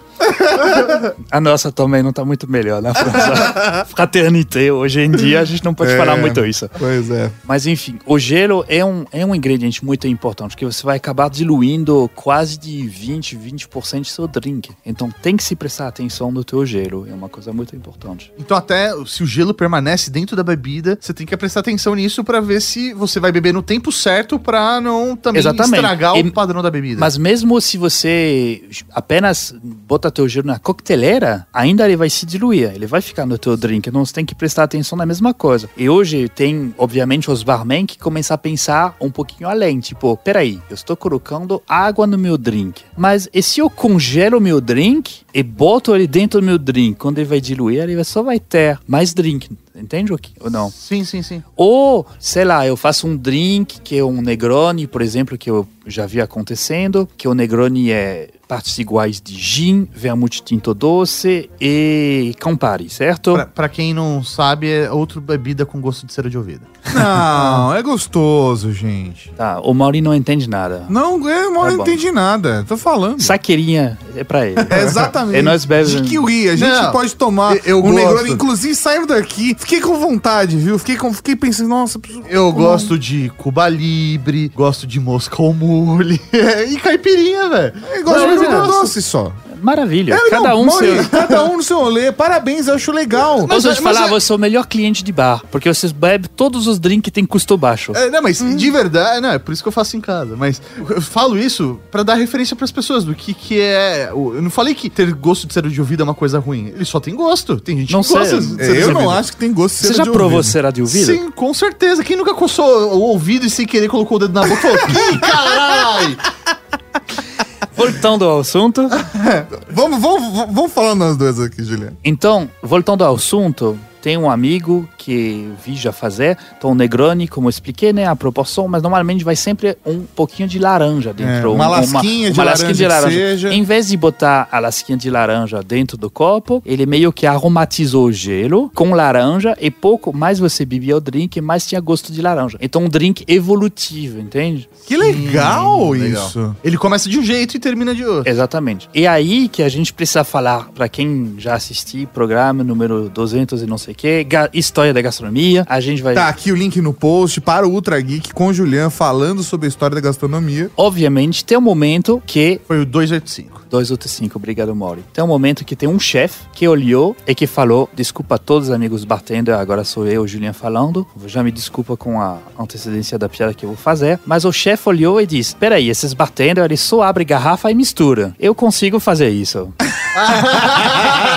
A nossa também não tá muito melhor, né, França? Fraternité, hoje em dia a gente não pode É. falar muito isso. Pois é. Mas enfim, o gelo é um, é um ingrediente muito importante, que você vai acabar diluindo quase de 20, 20% do seu drink. Então tem que se prestar atenção no teu gelo, é uma coisa muito importante. Então, até se o gelo permanece dentro da bebida, você tem que prestar atenção nisso pra ver se você vai beber no tempo certo pra não também Exatamente. estragar E- o padrão da bebida. Mas mesmo se você apenas bota teu gelo na coqueteleira, ainda ele vai se diluir, ele vai ficar no teu drink. Então você tem que prestar atenção na mesma coisa. E hoje tem, obviamente, os barman que começam a pensar um pouquinho além. Tipo, peraí, eu estou colocando água no meu drink. Mas e se eu congelo meu drink e boto ele dentro do meu drink? Quando ele vai diluir, ele só vai ter mais drink. Entende o que? Ou não? Sim, sim, sim. Ou, sei lá, eu faço um drink que é um Negroni, por exemplo, que eu já vi acontecendo, que o Negroni é partes iguais de gin, vermute tinto doce e Campari, certo? Pra, pra quem não sabe, é outra bebida com gosto de cera de ouvido. Não, é gostoso, gente. Tá, o Mauri não entende nada. Não, eu mal Tá não bom. entendi nada. Tô falando. Saqueirinha é pra ele. É exatamente. E nós bebemos. De kiwi, a gente Não, pode tomar eu- eu um gosto. Negroni. Inclusive, saindo daqui, fiquei com vontade, viu? Fiquei, com, fiquei pensando, nossa... Eu gosto de Cuba Libre, gosto de Mosca ao Mule e caipirinha, velho. Eu gosto Não, de mas doce só. Maravilha. É, Cada não, um Mauri, seu. Cada um no seu rolê. Parabéns, eu acho legal. Posso Mas- te mas falar, é- você é o melhor cliente de bar, porque vocês bebem todos os drinks que tem custo baixo. É, não, mas de verdade, não, é por isso que eu faço em casa. Mas eu falo isso pra dar referência pras pessoas do que que é. Eu não falei que ter gosto de cera de ouvido é uma coisa ruim. Ele só tem gosto. Tem gente Não que gosta sei. de É, cera de eu não ouvido. acho que tem gosto de Você cera já de provou ouvido. cera de ouvido? Sim, com certeza. Quem nunca coçou o ouvido e sem querer colocou o dedo na boca e falou: Ih, caralho! Voltando ao assunto. Vamos, vamos, vamos falar nós dois aqui, Juliano. Então, voltando ao assunto, tem um amigo que vi já fazer, então o Negroni, como eu expliquei, né, a proporção, mas normalmente vai sempre um pouquinho de laranja dentro. É, uma um- lasquinha de laranja que seja. Em vez de botar a lasquinha de laranja dentro do copo, ele meio que aromatizou o gelo com laranja e pouco mais você bebia o drink, mais tinha gosto de laranja. Então um drink evolutivo, entende? Que legal Hum, legal. isso. Ele começa de um jeito e termina de outro. Exatamente. E aí que a gente precisa falar, para quem já assistiu programa número 200 e não sei o que, história da gastronomia, a gente vai... Tá aqui o link no post para o Ultra Geek com o Julian falando sobre a história da gastronomia. Obviamente, tem um momento que Foi o 285. 285, obrigado, Mauri. Tem um momento que tem um chefe que olhou e que falou: desculpa a todos os amigos bartender, agora sou eu, o Julian, falando. Já me desculpa com a antecedência da piada que eu vou fazer. Mas o chefe olhou e disse: peraí, esses bartender, eles só abrem garrafa e mistura. Eu consigo fazer isso.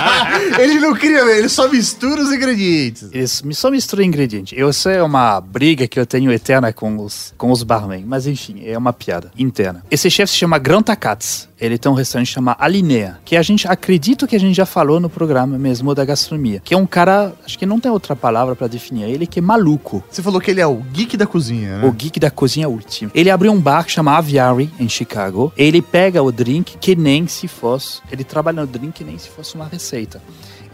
ele não cria, ele só mistura os ingredientes. Me- só misturam ingrediente. Eu sei é uma briga que eu tenho eterna com os, com os barman, mas enfim, é uma piada interna. Esse chefe se chama Granta Katz. Ele tem um restaurante chamado Alinea, que a gente acredito que a gente já falou no programa mesmo da gastronomia, que é um cara, acho que não tem outra palavra pra definir ele, que é maluco. Você falou que ele é o geek da cozinha, né? O geek da cozinha última. Ele abriu um bar que chama Aviary, em Chicago. Ele pega o drink que nem se fosse. Ele trabalha no drink que nem se fosse uma receita.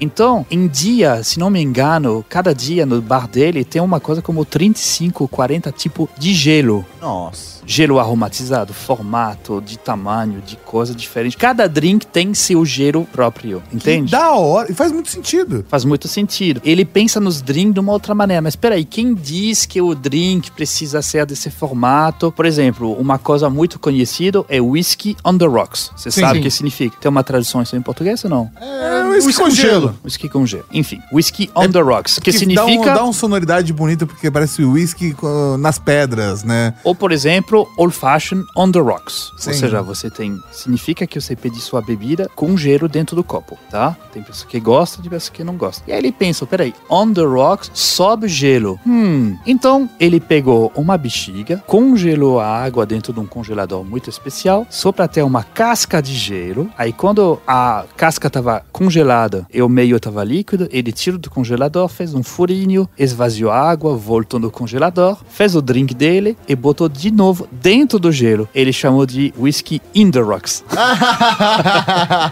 Então, em dia, se não me engano, cada dia no bar dele tem uma coisa como 35, 40 tipos de gelo. Nossa. Gelo aromatizado, formato, de tamanho, de coisa diferente. Cada drink tem seu gelo próprio, entende? Que da hora. E faz muito sentido. Faz muito sentido. Ele pensa nos drinks de uma outra maneira. Mas peraí, quem diz que o drink precisa ser desse formato? Por exemplo, uma coisa muito conhecida é whisky on the rocks. Você Sim, sabe o que significa? Tem uma tradução isso em português ou não? É, whisky com gelo. Whisky com gelo. Enfim, whisky on the rocks. Que, Que significa... Dá, um, dá uma sonoridade bonita porque parece whisky com- nas pedras, né? Ou, por exemplo, old fashion on the rocks. Sim. Ou seja, você tem. Significa que você pede sua bebida com gelo dentro do copo, tá? Tem pessoa que gosta, tem pessoa que não gosta. E aí ele pensa: peraí, on the rocks sobe gelo. Hum. Então ele pegou uma bexiga, congelou a água dentro de um congelador muito especial, só para ter uma casca de gelo. Aí quando a casca tava congelada e o meio tava líquido, ele tirou do congelador, fez um furinho, esvaziou a água, voltou no congelador, fez o drink dele e botou de novo dentro do gelo. Ele chamou de whisky in the rocks.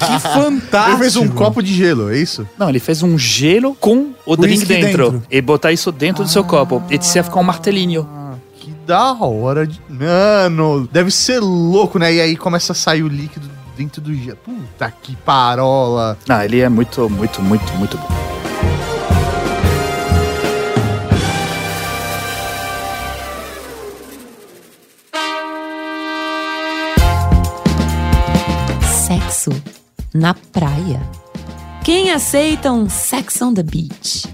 Que fantástico. Ele fez um copo de gelo, é isso? Não, ele fez um gelo com o drink dentro, dentro. E botar isso dentro do seu copo. E serve com um martelinho. Que da hora de. Mano, deve ser louco, né? E aí começa a sair o líquido dentro do gelo. Puta que parola. Não, ele é muito, muito, muito, muito bom. Na praia. Quem aceita um sex on the beach?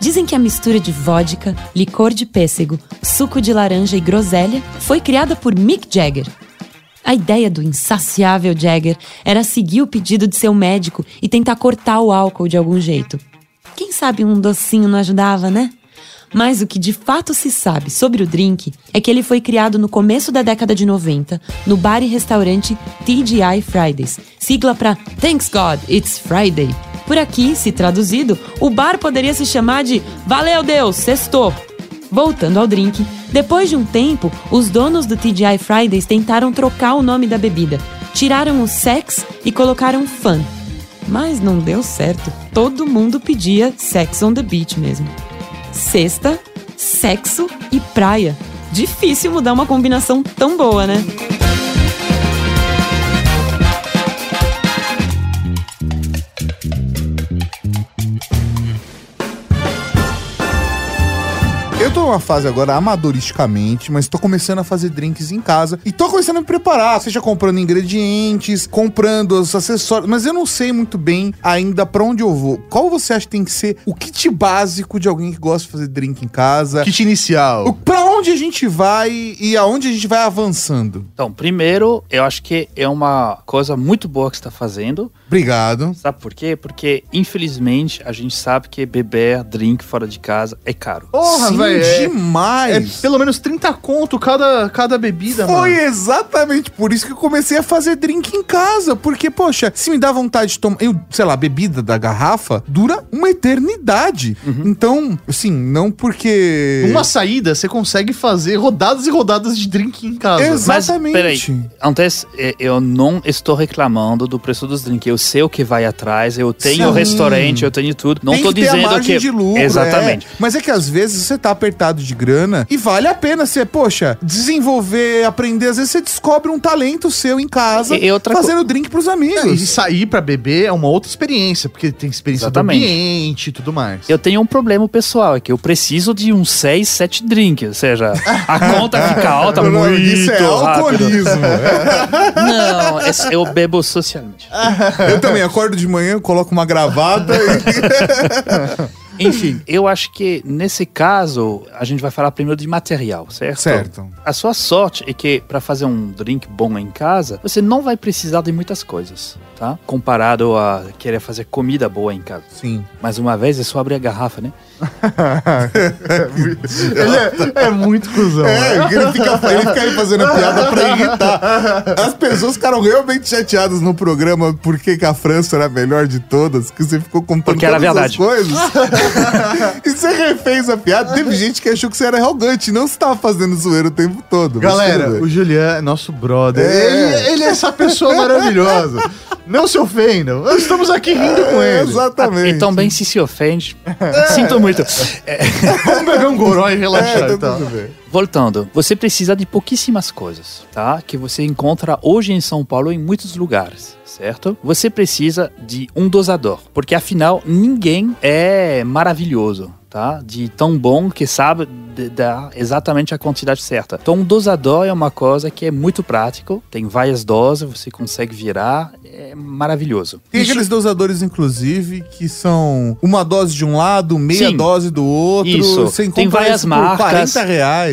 Dizem que a mistura de vodka, licor de pêssego, suco de laranja e groselha foi criada por Mick Jagger. A ideia do insaciável Jagger era seguir o pedido de seu médico e tentar cortar o álcool de algum jeito. Quem sabe um docinho não ajudava, né? Mas o que de fato se sabe sobre o drink é que ele foi criado no começo da década de 90 no bar e restaurante TGI Fridays, sigla para Thanks God, It's Friday. Por aqui, se traduzido, o bar poderia se chamar de Valeu Deus, sextou. Voltando ao drink, depois de um tempo, os donos do TGI Fridays tentaram trocar o nome da bebida. Tiraram o sex e colocaram fun. Mas não deu certo. Todo mundo pedia sex on the beach mesmo. Sexta, sexo e praia. Difícil mudar uma combinação tão boa, né? Eu tô numa fase agora, amadoristicamente, mas tô começando a fazer drinks em casa e tô começando a me preparar, seja comprando ingredientes, comprando os acessórios, mas eu não sei muito bem ainda pra onde eu vou. Qual você acha que tem que ser o kit básico de alguém que gosta de fazer drink em casa? Kit inicial. O- Pra onde a gente vai e aonde a gente vai avançando? Então, primeiro, eu acho que é uma coisa muito boa que você está fazendo. Obrigado. Sabe por quê? Porque, infelizmente, a gente sabe que beber drink fora de casa é caro. Porra, velho. É, é demais. pelo menos 30 conto cada, cada bebida, Foi mano. exatamente por isso que eu comecei a fazer drink em casa. Porque, poxa, se me dá vontade de tomar. Eu, sei lá, a bebida da garrafa dura uma eternidade. Então, assim, não porque. Uma saída, você consegue fazer rodadas e rodadas de drink em casa. Exatamente. Mas, peraí, antes, eh, eu não estou reclamando do preço dos drinks. Eu sei o que vai atrás, eu tenho Sim. restaurante, eu tenho tudo. Não Tem estou que ter a dizendo margem que. de lucro, Exatamente. é. Mas é que às vezes você tá apertado de grana e vale a pena você, poxa, desenvolver, aprender. Às vezes você descobre um talento seu em casa E- e outra co- fazendo drink pros É, E amigos. sair pra beber é uma outra experiência, porque tem experiência Exatamente. do ambiente e tudo mais. Eu tenho um problema pessoal, é que eu preciso de uns 6, 7 drinks. Ou seja, a conta fica alta Não, muito isso é rápido. alcoolismo. Não, eu bebo socialmente. eu também acordo de manhã, coloco uma gravata e. Enfim, eu acho que nesse caso a gente vai falar primeiro de material, certo? Certo. A sua sorte é que para fazer um drink bom em casa, você não vai precisar de muitas coisas, tá? Comparado a querer fazer comida boa em casa. Sim. Mais uma vez é só abrir a garrafa, né? Ele é, é muito cuzão. É, né? ele fica, ele fica aí fazendo a piada pra irritar. As pessoas ficaram realmente chateadas no programa porque que a França era a melhor de todas, que você ficou contando Porque era todas as verdade. coisas. e você refez a piada. Teve gente que achou que você era arrogante, não você tava fazendo zoeira o tempo todo. mas Galera, o Julian é nosso brother. É. Ele, ele é essa pessoa maravilhosa. Não se ofendam. Nós estamos aqui rindo com É, ele. exatamente. E também se se ofende, sinto muito. É, Vamos beber um goró e relaxar. É, tá então. tudo bem. Voltando, você precisa de pouquíssimas coisas, tá? Que você encontra hoje em São Paulo em muitos lugares, certo? Você precisa de um dosador, porque afinal ninguém é maravilhoso, tá? De tão bom que sabe dar exatamente a quantidade certa. Então um dosador é uma coisa que é muito prático, tem várias doses, você consegue virar, é maravilhoso. Tem aqueles dosadores, inclusive, que são uma dose de um lado, meia Sim. dose do outro. Isso. Você Tem várias isso marcas.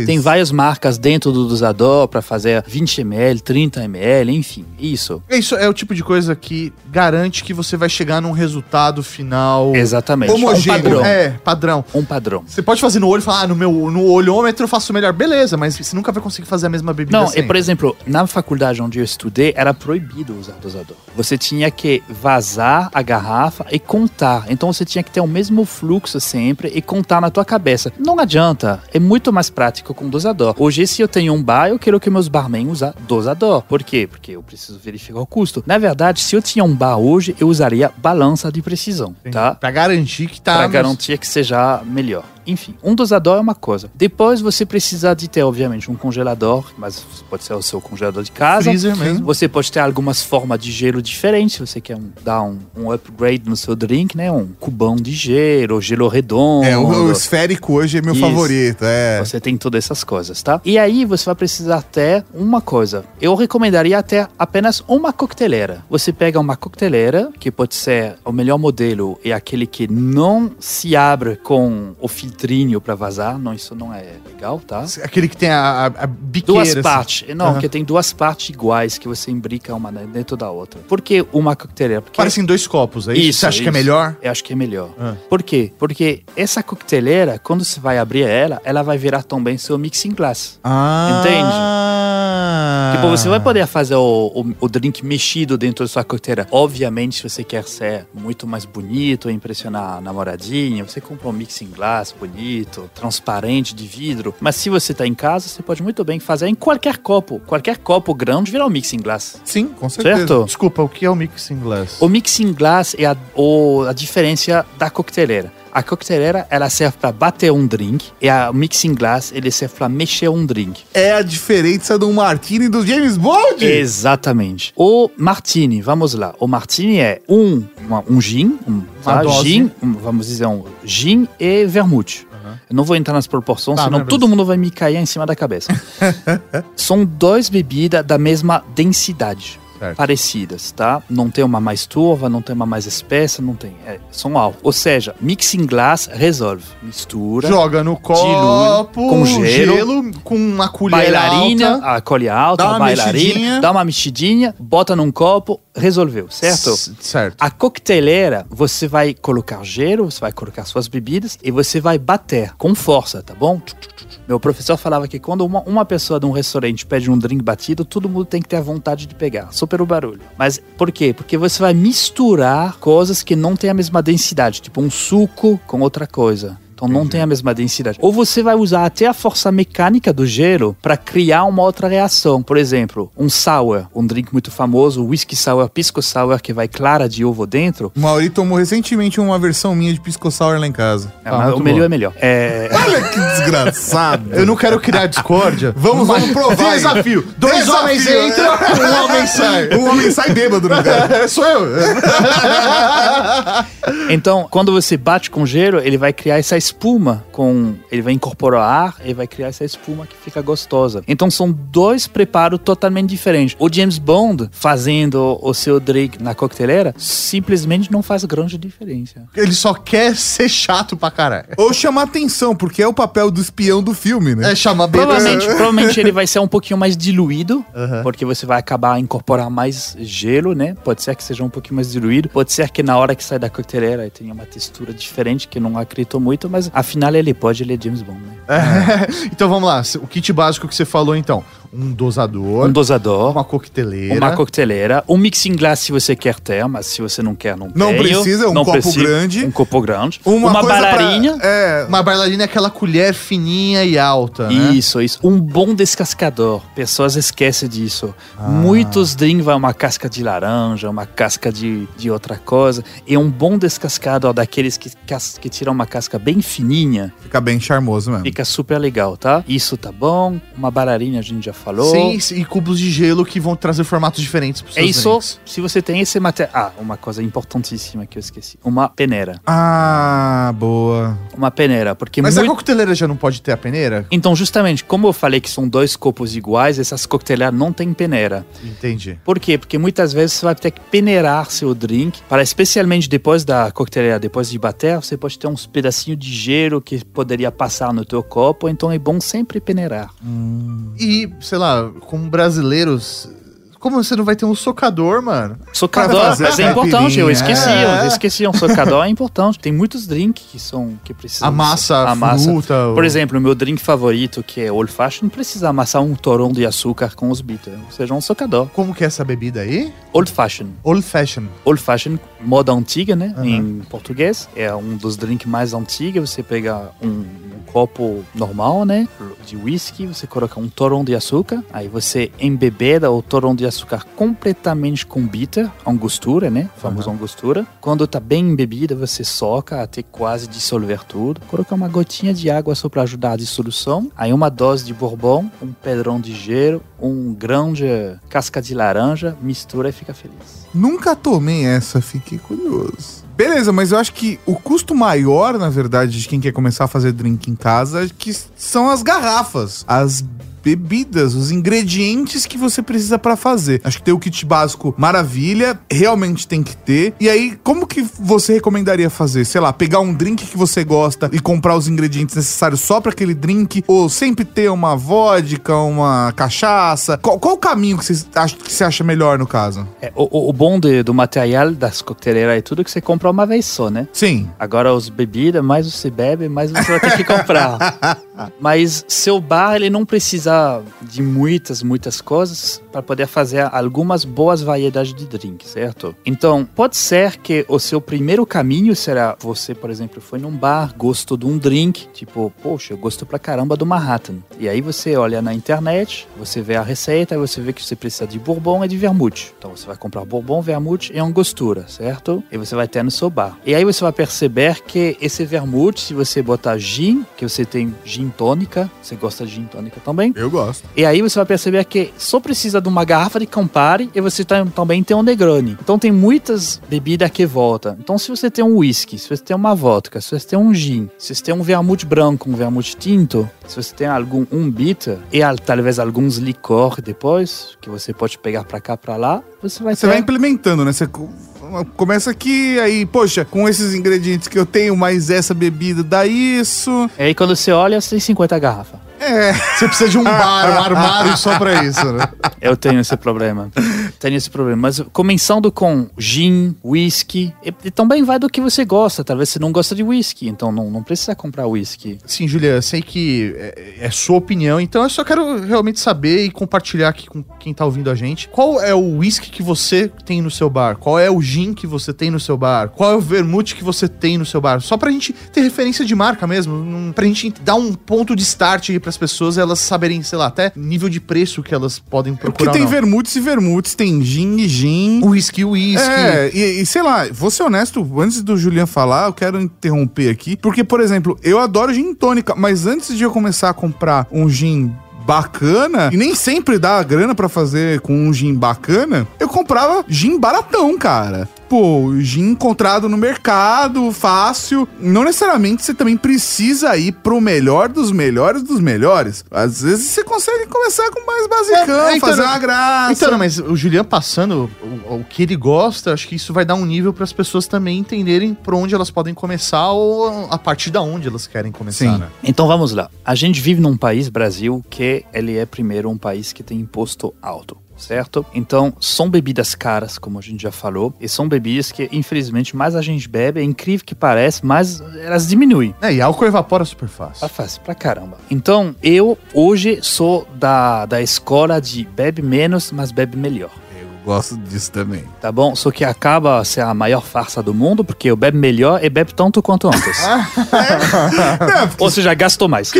40 reais. Tem várias marcas dentro do dosador para fazer 20 ml, 30 ml, enfim, isso. Isso é o tipo de coisa que garante que você vai chegar num resultado final. Exatamente. Homogêneo. Um padrão. É, padrão. Um padrão. Você pode fazer no olho e falar, ah, no meu no olhômetro eu faço melhor. Beleza, mas você nunca vai conseguir fazer a mesma bebida Não, e sempre. por exemplo, na faculdade onde eu estudei, era proibido usar dosador. Você tinha que vazar a garrafa e contar. Então você tinha que ter o mesmo fluxo sempre e contar na tua cabeça. Não adianta, é muito mais prático com dosador. Hoje, se eu tenho um bar, eu quero que meus barmen usem dosador. Por quê? Porque eu preciso verificar o custo. Na verdade, se eu tinha um bar hoje, eu usaria balança de precisão, tá? Pra garantir que tá. Para nos- garantir que seja melhor. Enfim, um dosador é uma coisa. Depois você precisa de ter, obviamente, um congelador, mas pode ser o seu congelador de casa. Freezer mesmo. Você pode ter algumas formas de gelo diferentes, se você quer um- dar um, um upgrade no seu drink, né? Um cubão de gelo, gelo redondo. É, o, o esférico hoje é meu Isso. favorito. É. Você tem todas essas coisas, tá? E aí você vai precisar ter uma coisa. Eu recomendaria ter apenas uma coqueteleira. Você pega uma coqueteleira, que pode ser o melhor modelo, é aquele que não se abre com o filtrinho para vazar. Não, isso não é legal, tá? Aquele que tem a, a, a biqueira. Duas assim. partes. Não, Aham. que tem duas partes iguais que você imbrica uma dentro da outra. Por que uma coqueteleira? Porque Parecem dois copos, é isso? Isso, Você acha que é isso. melhor? eu acho que é melhor. Ah. Por quê? Porque essa coqueteleira, quando você vai abrir ela, ela vai virar também seu mixing glass. Ah. Tipo, você vai poder fazer o, o, o drink mexido dentro da sua coqueteleira. Obviamente, se você quer ser muito mais bonito, impressionar a namoradinha, você compra um mixing glass bonito, transparente, de vidro. Mas se você tá em casa, você pode muito bem fazer em qualquer copo. Qualquer copo grande virar um mixing glass. Sim, com certeza. Certo? Desculpa, o que é o mixing glass? O mixing glass é a, o- a diferença da coqueteleira. A coqueteleira, ela serve para bater um drink e a mixing glass, ele serve para mexer um drink. É a diferença do Martini e do James Bond. Exatamente. O martini, vamos lá. O martini é um, uma- um gin, um, tá? dose. gin, um, vamos dizer um gin e vermute. Eu não vou entrar nas proporções, Tá, senão não, todo beleza. mundo vai me cair em cima da cabeça. São dois bebidas da mesma densidade. Certo. Parecidas, tá? Não tem uma mais turva, não tem uma mais espessa, não tem. É, são algo. Ou seja, mixing glass resolve. Mistura. Joga no copo, com gelo, com uma colher bailarina, alta. a colher alta, Dá a uma bailarina, mexidinha. dá uma mexidinha, bota num copo, resolveu, certo? S- Certo. A coqueteleira, você vai colocar gelo, você vai colocar suas bebidas e você vai bater com força, tá bom? Meu professor falava que quando uma, uma pessoa de um restaurante pede um drink batido, todo mundo tem que ter a vontade de pegar, só pelo barulho. Mas por quê? Porque você vai misturar coisas que não têm a mesma densidade, tipo um suco com outra coisa. Então não tem a mesma densidade. Ou você vai usar até a força mecânica do gelo para criar uma outra reação. Por exemplo, um sour, um drink muito famoso, o whisky sour, pisco sour, que vai clara de ovo dentro. O Mauri tomou recentemente uma versão minha de Pisco Sour lá em casa. É, Ah, o melhor bom. é melhor. É, Olha que desgraçado. Eu não quero criar discórdia. Vamos, vamos provar. Desafio. Dois Desafio, homens é. entram, um homem sai. Um homem sai bêbado no lugar. Sou eu. Então, quando você bate com gelo, ele vai criar essa espuma com, ele vai incorporar ar, ele vai criar essa espuma que fica gostosa. Então são dois preparos totalmente diferentes. O James Bond fazendo o seu drink na coqueteleira simplesmente não faz grande diferença. Ele só quer ser chato pra caralho. Ou chamar atenção, porque é o papel do espião do filme, né? É chamar. Provavelmente, provavelmente ele vai ser um pouquinho mais diluído, Aham. porque você vai acabar incorporar mais gelo, né? Pode ser que seja um pouquinho mais diluído, pode ser que na hora que sai da coqueteleira ele tenha uma textura diferente, que não acredito muito, mas afinal ele pode, ele é James Bond, né? É. Então vamos lá. O kit básico que você falou, então. Um dosador, Um dosador, uma coqueteleira. uma coqueteleira, um mixing glass se você quer ter, mas se você não quer, não Não tenho. precisa, um Não copo precisa, grande. Um copo grande. Uma, Uma, pra- bailarina. é, Uma bailarina é aquela colher fininha e alta, né? Isso, isso. Um bom descascador. Pessoas esquecem disso. Ah. Muitos drinks vai uma casca de laranja, uma casca de, de outra coisa. E um bom descascador daqueles que, que tiram uma casca bem fininha, fica bem charmoso mesmo. fica super legal, tá? Isso tá bom. Uma bailarina a gente já falou. Sim, e cubos de gelo que vão trazer formatos diferentes pros É seus isso. drinks. Se você tem esse material. Ah, uma coisa importantíssima que eu esqueci. Uma peneira. Ah, boa. Uma peneira. Porque Mas muito... a coqueteleira já não pode ter a peneira? Então, justamente, como eu falei que são dois copos iguais, essas coqueteleiras não têm peneira. Entendi. Por quê? Porque muitas vezes você vai ter que peneirar seu drink, para especialmente depois da coqueteleira, depois de bater, você pode ter uns pedacinhos de gelo que poderia passar no teu copo, então é bom sempre peneirar. E, sei lá, como brasileiros, como você não vai ter um socador, mano? Socador, mas é importante, eu esqueci, É. eu esqueci, um socador é importante. Tem muitos drinks que são, que precisam... Amassa a amassa. fruta. Por o- exemplo, o meu drink favorito, que é Old Fashion, precisa amassar um torão de açúcar com os bitters, ou seja, um socador. Como que é essa bebida aí? Old Fashion. Old Fashion. Old Fashion, moda antiga, né? Aham. Em português. É um dos drinks mais antigos. Você pega um, um copo normal, né? De whisky, você coloca um torão de açúcar. Aí você embebeda o torão de açúcar açúcar completamente com bitter, angostura, né? Famosa angostura. Quando tá bem embebida, você soca até quase dissolver tudo. Coloca uma gotinha de água só para ajudar a dissolução. Aí uma dose de bourbon, um pedrão de gelo, um grão de casca de laranja, mistura e fica feliz. Nunca tomei essa, fiquei curioso. Beleza, mas eu acho que o custo maior, na verdade, de quem quer começar a fazer drink em casa, que são as garrafas, as bebidas, os ingredientes que você precisa pra fazer. Acho que ter o kit básico maravilha, realmente tem que ter. E aí, como que você recomendaria fazer? Sei lá, pegar um drink que você gosta e comprar os ingredientes necessários só pra aquele drink? Ou sempre ter uma vodka, uma cachaça? Qual, qual o caminho que você acha, que você acha melhor no caso? É, o, o- bom de- do material das coqueteleiras e tudo é que você compra uma vez só, né? Sim. Agora, os bebidas, mais você bebe, mais você vai ter que comprar. Mas seu bar, ele não precisa de muitas, muitas coisas para poder fazer algumas boas variedades de drink, certo? Então, pode ser que o seu primeiro caminho será você, por exemplo, foi num bar, gostou de um drink, tipo, poxa, eu gosto pra caramba do Manhattan. E aí você olha na internet, você vê a receita, você vê que você precisa de bourbon e de vermute. Então você vai comprar bourbon, vermute e angostura, certo? E você vai ter no seu bar. E aí você vai perceber que esse vermute, se você botar gin, que você tem gin tônica, você gosta de gin tônica também, Eu gosto. e aí você vai perceber que só precisa de uma garrafa de Campari e você tam- também tem um Negroni. Então tem muitas bebidas que voltam. Então se você tem um whisky, se você tem uma vodka, se você tem um gin, se você tem um vermute branco, um vermute tinto, se você tem algum um bitter e al- talvez alguns licor depois que você pode pegar pra cá pra lá, você vai Você ter vai implementando, né? Você começa aqui, aí, poxa, com esses ingredientes que eu tenho, mais essa bebida, dá isso. E aí quando você olha, você tem 50 garrafas. É. Você precisa de um bar, um armário só pra isso, né? Eu tenho esse problema. tenho esse problema. Mas começando com gin, whisky, e, e também vai do que você gosta. Talvez você não gosta de whisky, então não, não precisa comprar whisky. Sim, Julia, eu sei que é, é sua opinião, então eu só quero realmente saber e compartilhar aqui com quem tá ouvindo a gente. Qual é o whisky que você tem no seu bar? Qual é o gin que você tem no seu bar? Qual é o vermute que você tem no seu bar? Só pra gente ter referência de marca mesmo, pra gente dar um ponto de start aí pras pessoas elas saberem, sei lá, até nível de preço que elas podem Porque procurar. tem ou não. vermutes e vermutes, tem gin e gin. Whisky, whisky. É, e, e sei lá, vou ser honesto, antes do Julian falar, eu quero interromper aqui, porque, por exemplo, eu adoro gin tônica, mas antes de eu começar a comprar um gin bacana, e nem sempre dá a grana pra fazer com um gin bacana, eu comprava gin baratão, cara. Gin encontrado no mercado, fácil. Não necessariamente você também precisa ir pro melhor dos melhores dos melhores. Às vezes você consegue começar com mais basicão, É, é, então, fazer uma graça. Então, não, mas o Julian passando o, o que ele gosta, acho que isso vai dar um nível para as pessoas também entenderem por onde elas podem começar ou a partir da onde elas querem começar, Sim. né? Então vamos lá. A gente vive num país, Brasil, que ele é primeiro um país que tem imposto alto. Certo? Então, são bebidas caras, como a gente já falou, e são bebidas que, infelizmente, mais a gente bebe, é incrível que parece, mas elas diminuem. É, e álcool evapora super fácil. Tá fácil pra caramba. Então, eu hoje sou da, da escola de bebe menos, mas bebe melhor. Eu gosto disso também. Tá bom? Só que acaba ser a maior farsa do mundo, porque eu bebo melhor e bebo tanto quanto antes. Ou seja, gasto mais.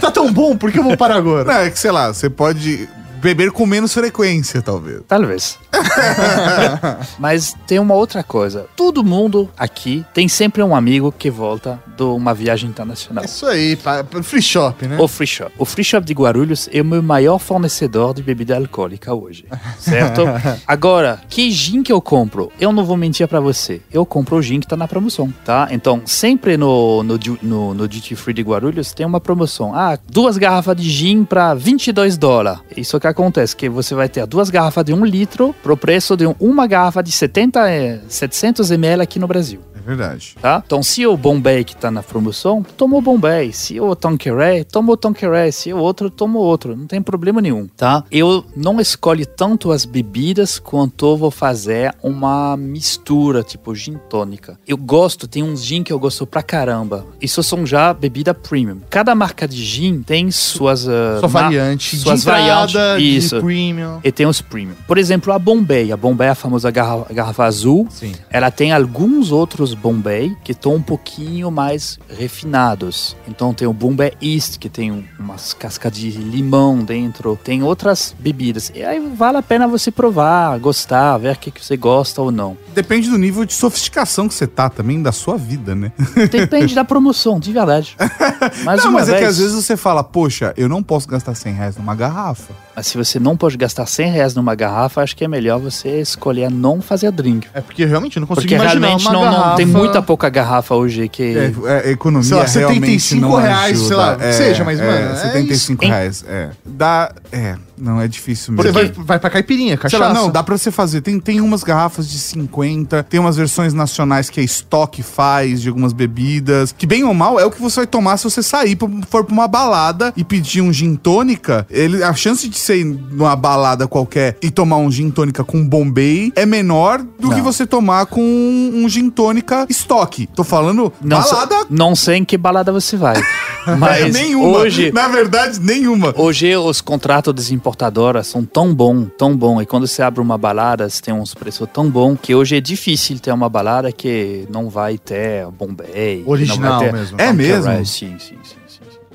tá tão bom, por que eu vou parar agora? Não, é que, sei lá, você pode beber com menos frequência, talvez. Talvez. Mas tem uma outra coisa. Todo mundo aqui tem sempre um amigo que volta de uma viagem internacional. Isso aí, pa- pa- free shop, né? O Free Shop. O Free Shop de Guarulhos é o meu maior fornecedor de bebida alcoólica hoje, certo? Agora, que gin que eu compro? Eu não vou mentir pra você. Eu compro o gin que tá na promoção, tá? Então, sempre no, no, no, no Duty Free de Guarulhos tem uma promoção. Ah, duas garrafas de gin pra 22 dólares. Isso que acontece, que você vai ter duas garrafas de um litro pro preço de um- uma garrafa de 70, eh, 700 ml aqui no Brasil verdade. tá? Então, se o Bombay que tá na promoção, toma o Bombay. Se o Tanqueray, toma o Tanqueray. Se o outro, toma o outro. Não tem problema nenhum, tá? Eu não escolho tanto as bebidas quanto vou fazer uma mistura, tipo gin tônica. Eu gosto, tem uns gin que eu gosto pra caramba. Isso são já bebida premium. Cada marca de gin tem suas... ah, Sua variante suas variantes. de Isso. premium. E tem os premium. Por exemplo, a Bombay. A Bombay é a famosa garra- garrafa azul. Sim. Ela tem alguns outros Bombay que estão um pouquinho mais refinados. Então tem o Bombay East, que tem um- umas cascas de limão dentro, tem outras bebidas. E aí vale a pena você provar, gostar, ver o que, que você gosta ou não. Depende do nível de sofisticação que você tá também da sua vida, né? Depende da promoção, de verdade. Mais não, mas é vez, que às vezes você fala, poxa, eu não posso gastar 100 reais numa garrafa. Mas se você não pode gastar 100 reais numa garrafa, acho que é melhor você escolher não fazer drink. É porque realmente eu não consigo Porque imaginar realmente uma não, não- garrafa... tem muita pouca garrafa hoje que. É, é, economia Sei lá, realmente 75 não reais, ajuda. sei lá, é, seja, mas, mano, é 75 isso. reais, é. Dá, é, não, é difícil mesmo. Você vai, vai pra caipirinha, Sei cachaça. lá, não, dá pra você fazer. Tem, tem umas garrafas de 50, tem umas versões nacionais que a estoque faz de algumas bebidas. Que bem ou mal é o que você vai tomar se você sair, pra- for pra uma balada e pedir um gin tônica. Ele, a chance de você ir numa balada qualquer e tomar um gin tônica com Bombay é menor do Não. que você tomar com um gin tônica estoque. Tô falando Não, balada não sei em que balada você vai. Mas nenhuma. hoje. Na verdade, nenhuma. Hoje os contratos das importadoras são tão bom, tão bom. E quando você abre uma balada, você tem uns preços tão bom que hoje é difícil ter uma balada que não vai ter Bombay. Original não vai ter mesmo. É mesmo? Sim, sim, sim.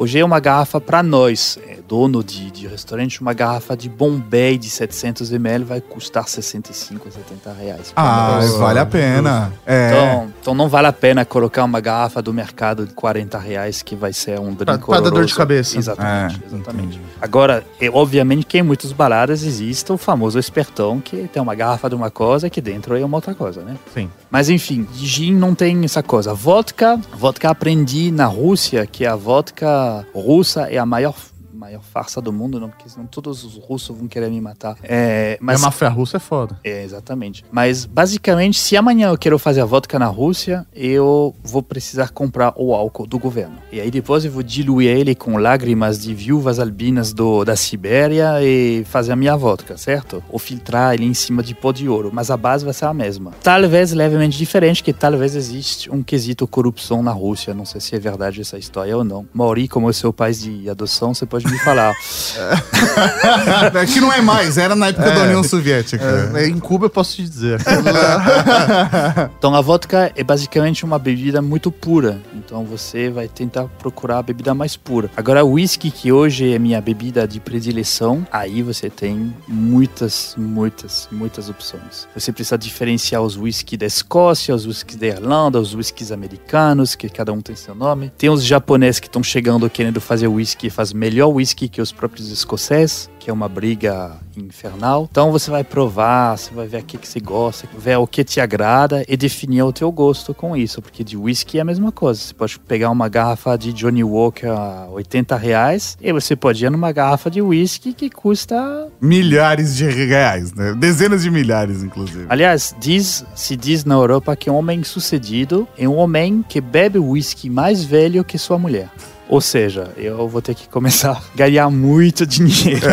Hoje é uma garrafa para nós, é, dono de, de restaurante, uma garrafa de Bombay de 700 ml vai custar 65, 70 reais. Ah, nós. vale a pena. É. Então, então não vale a pena colocar uma garrafa do mercado de 40 reais que vai ser um drink Pra- pra dar dor de cabeça. Exatamente, É, exatamente. Agora, é, obviamente que em muitas baladas existe o famoso espertão que tem uma garrafa de uma coisa que dentro é uma outra coisa, né? Sim. Mas enfim, gin não tem essa coisa. Vodka, vodka aprendi na Rússia que a vodka russa é a maior maior farsa do mundo, não, porque senão todos os russos vão querer me matar. É, Mas mas a máfia russa é foda. é, exatamente. Mas basicamente, se amanhã eu quero fazer a vodka na Rússia, eu vou precisar comprar o álcool do governo. E aí depois eu vou diluir ele com lágrimas de viúvas albinas do, da Sibéria e fazer a minha vodka, certo? Ou filtrar ele em cima de pó de ouro. Mas a base vai ser a mesma. Talvez levemente diferente, que talvez existe um quesito corrupção na Rússia. Não sei se é verdade essa história ou não. Mauri, como é seu pai de adoção, você pode me falar. É que não é mais, era na época É. da União Soviética. É, em Cuba eu posso te dizer. Então a vodka é basicamente uma bebida muito pura. Então você vai tentar procurar a bebida mais pura. Agora o whisky, que hoje é minha bebida de predileção, aí você tem muitas, muitas, muitas opções. Você precisa diferenciar os whisky da Escócia, os whisky da Irlanda, os whiskies americanos, que cada um tem seu nome. Tem os japoneses que estão chegando querendo fazer whisky, faz melhor whisky que os próprios escoceses, que é uma briga infernal. Então você vai provar, você vai ver o que, que você gosta, ver o que te agrada e definir o teu gosto com isso, porque de whisky é a mesma coisa. Você pode pegar uma garrafa de Johnny Walker a 80 reais e você pode ir numa garrafa de whisky que custa Milhares de reais, né? Dezenas de milhares, inclusive. Aliás, diz, se diz na Europa que um homem sucedido é um homem que bebe whisky mais velho que sua mulher. Ou seja, eu vou ter que começar a ganhar muito dinheiro.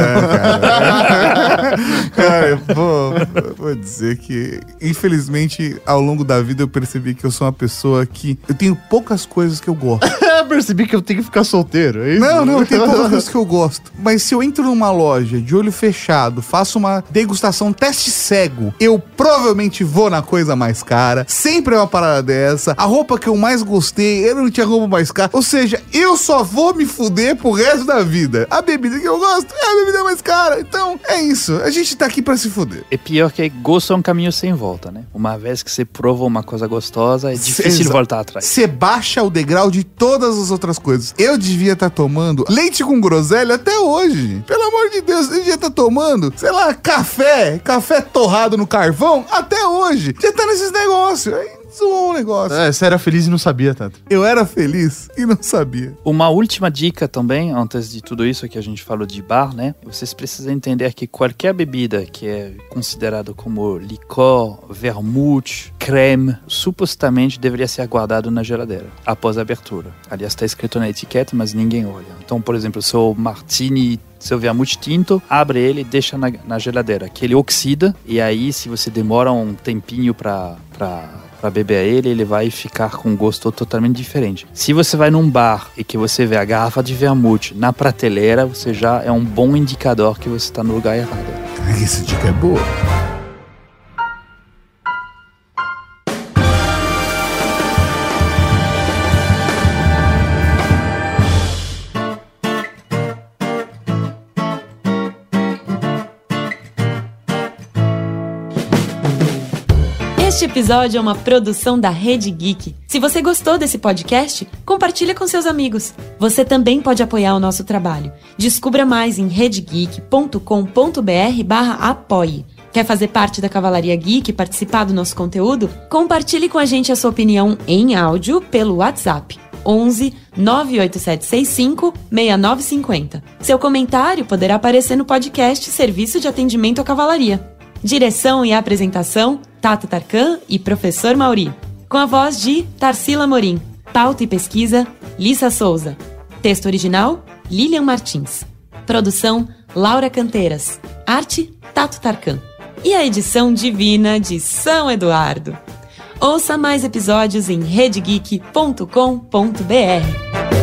Cara, eu vou, eu vou dizer que, infelizmente, ao longo da vida eu percebi que eu sou uma pessoa que. Eu tenho poucas coisas que eu gosto. Percebi que eu tenho que ficar solteiro, é isso? Não, não, tem poucas coisas que eu gosto. Mas se eu entro numa loja de olho fechado, faço uma degustação teste cego, eu provavelmente vou na coisa mais cara. Sempre é uma parada dessa. A roupa que eu mais gostei, eu não tinha roupa mais cara. Ou seja, eu só vou me fuder pro resto da vida. A bebida que eu gosto é a bebida mais cara. Então, é isso. A gente tá aqui pra se fuder. É pior que gosto é um caminho sem volta, né? Uma vez que você prova uma coisa gostosa, é difícil Exa- voltar atrás. Você baixa o degrau de todas as outras coisas. Eu devia estar tomando leite com groselha até hoje. Pelo amor de Deus, eu devia estar tomando, sei lá, café, café torrado no carvão até hoje. Já tá nesses negócios. Aí zoou o negócio. É, você era feliz e não sabia tanto. Eu era feliz e não sabia. Uma última dica também, antes de tudo isso que a gente falou de bar, né? Vocês precisam entender que qualquer bebida que é considerada como licor, vermute, creme, supostamente deveria ser guardado na geladeira após a abertura. Aliás, está escrito na etiqueta, mas ninguém olha. Então, por exemplo, seu martini seu vermute tinto, abre ele e deixa na, na geladeira, que ele oxida, e aí se você demora um tempinho para para beber ele, ele vai ficar com um gosto totalmente diferente. Se você vai num bar e que você vê a garrafa de vermute na prateleira, você já é um bom indicador que você está no lugar errado. Essa dica é boa. Episódio é uma produção da Rede Geek. Se você gostou desse podcast, compartilha com seus amigos. Você também pode apoiar o nosso trabalho. Descubra mais em redegeek.com.br barra apoie. Quer fazer parte da Cavalaria Geek e participar do nosso conteúdo? Compartilhe com a gente a sua opinião em áudio pelo WhatsApp 11 98765 6950. Seu comentário poderá aparecer no podcast Serviço de Atendimento à Cavalaria. Direção e apresentação: Tato Tarkan e Professor Mauri. Com a voz de Tarsila Morim. Pauta e pesquisa: Lissa Souza. Texto original: Lilian Martins. Produção: Laura Canteiras. Arte: Tato Tarkan. E a edição divina de São Eduardo. Ouça mais episódios em redegeek.com.br.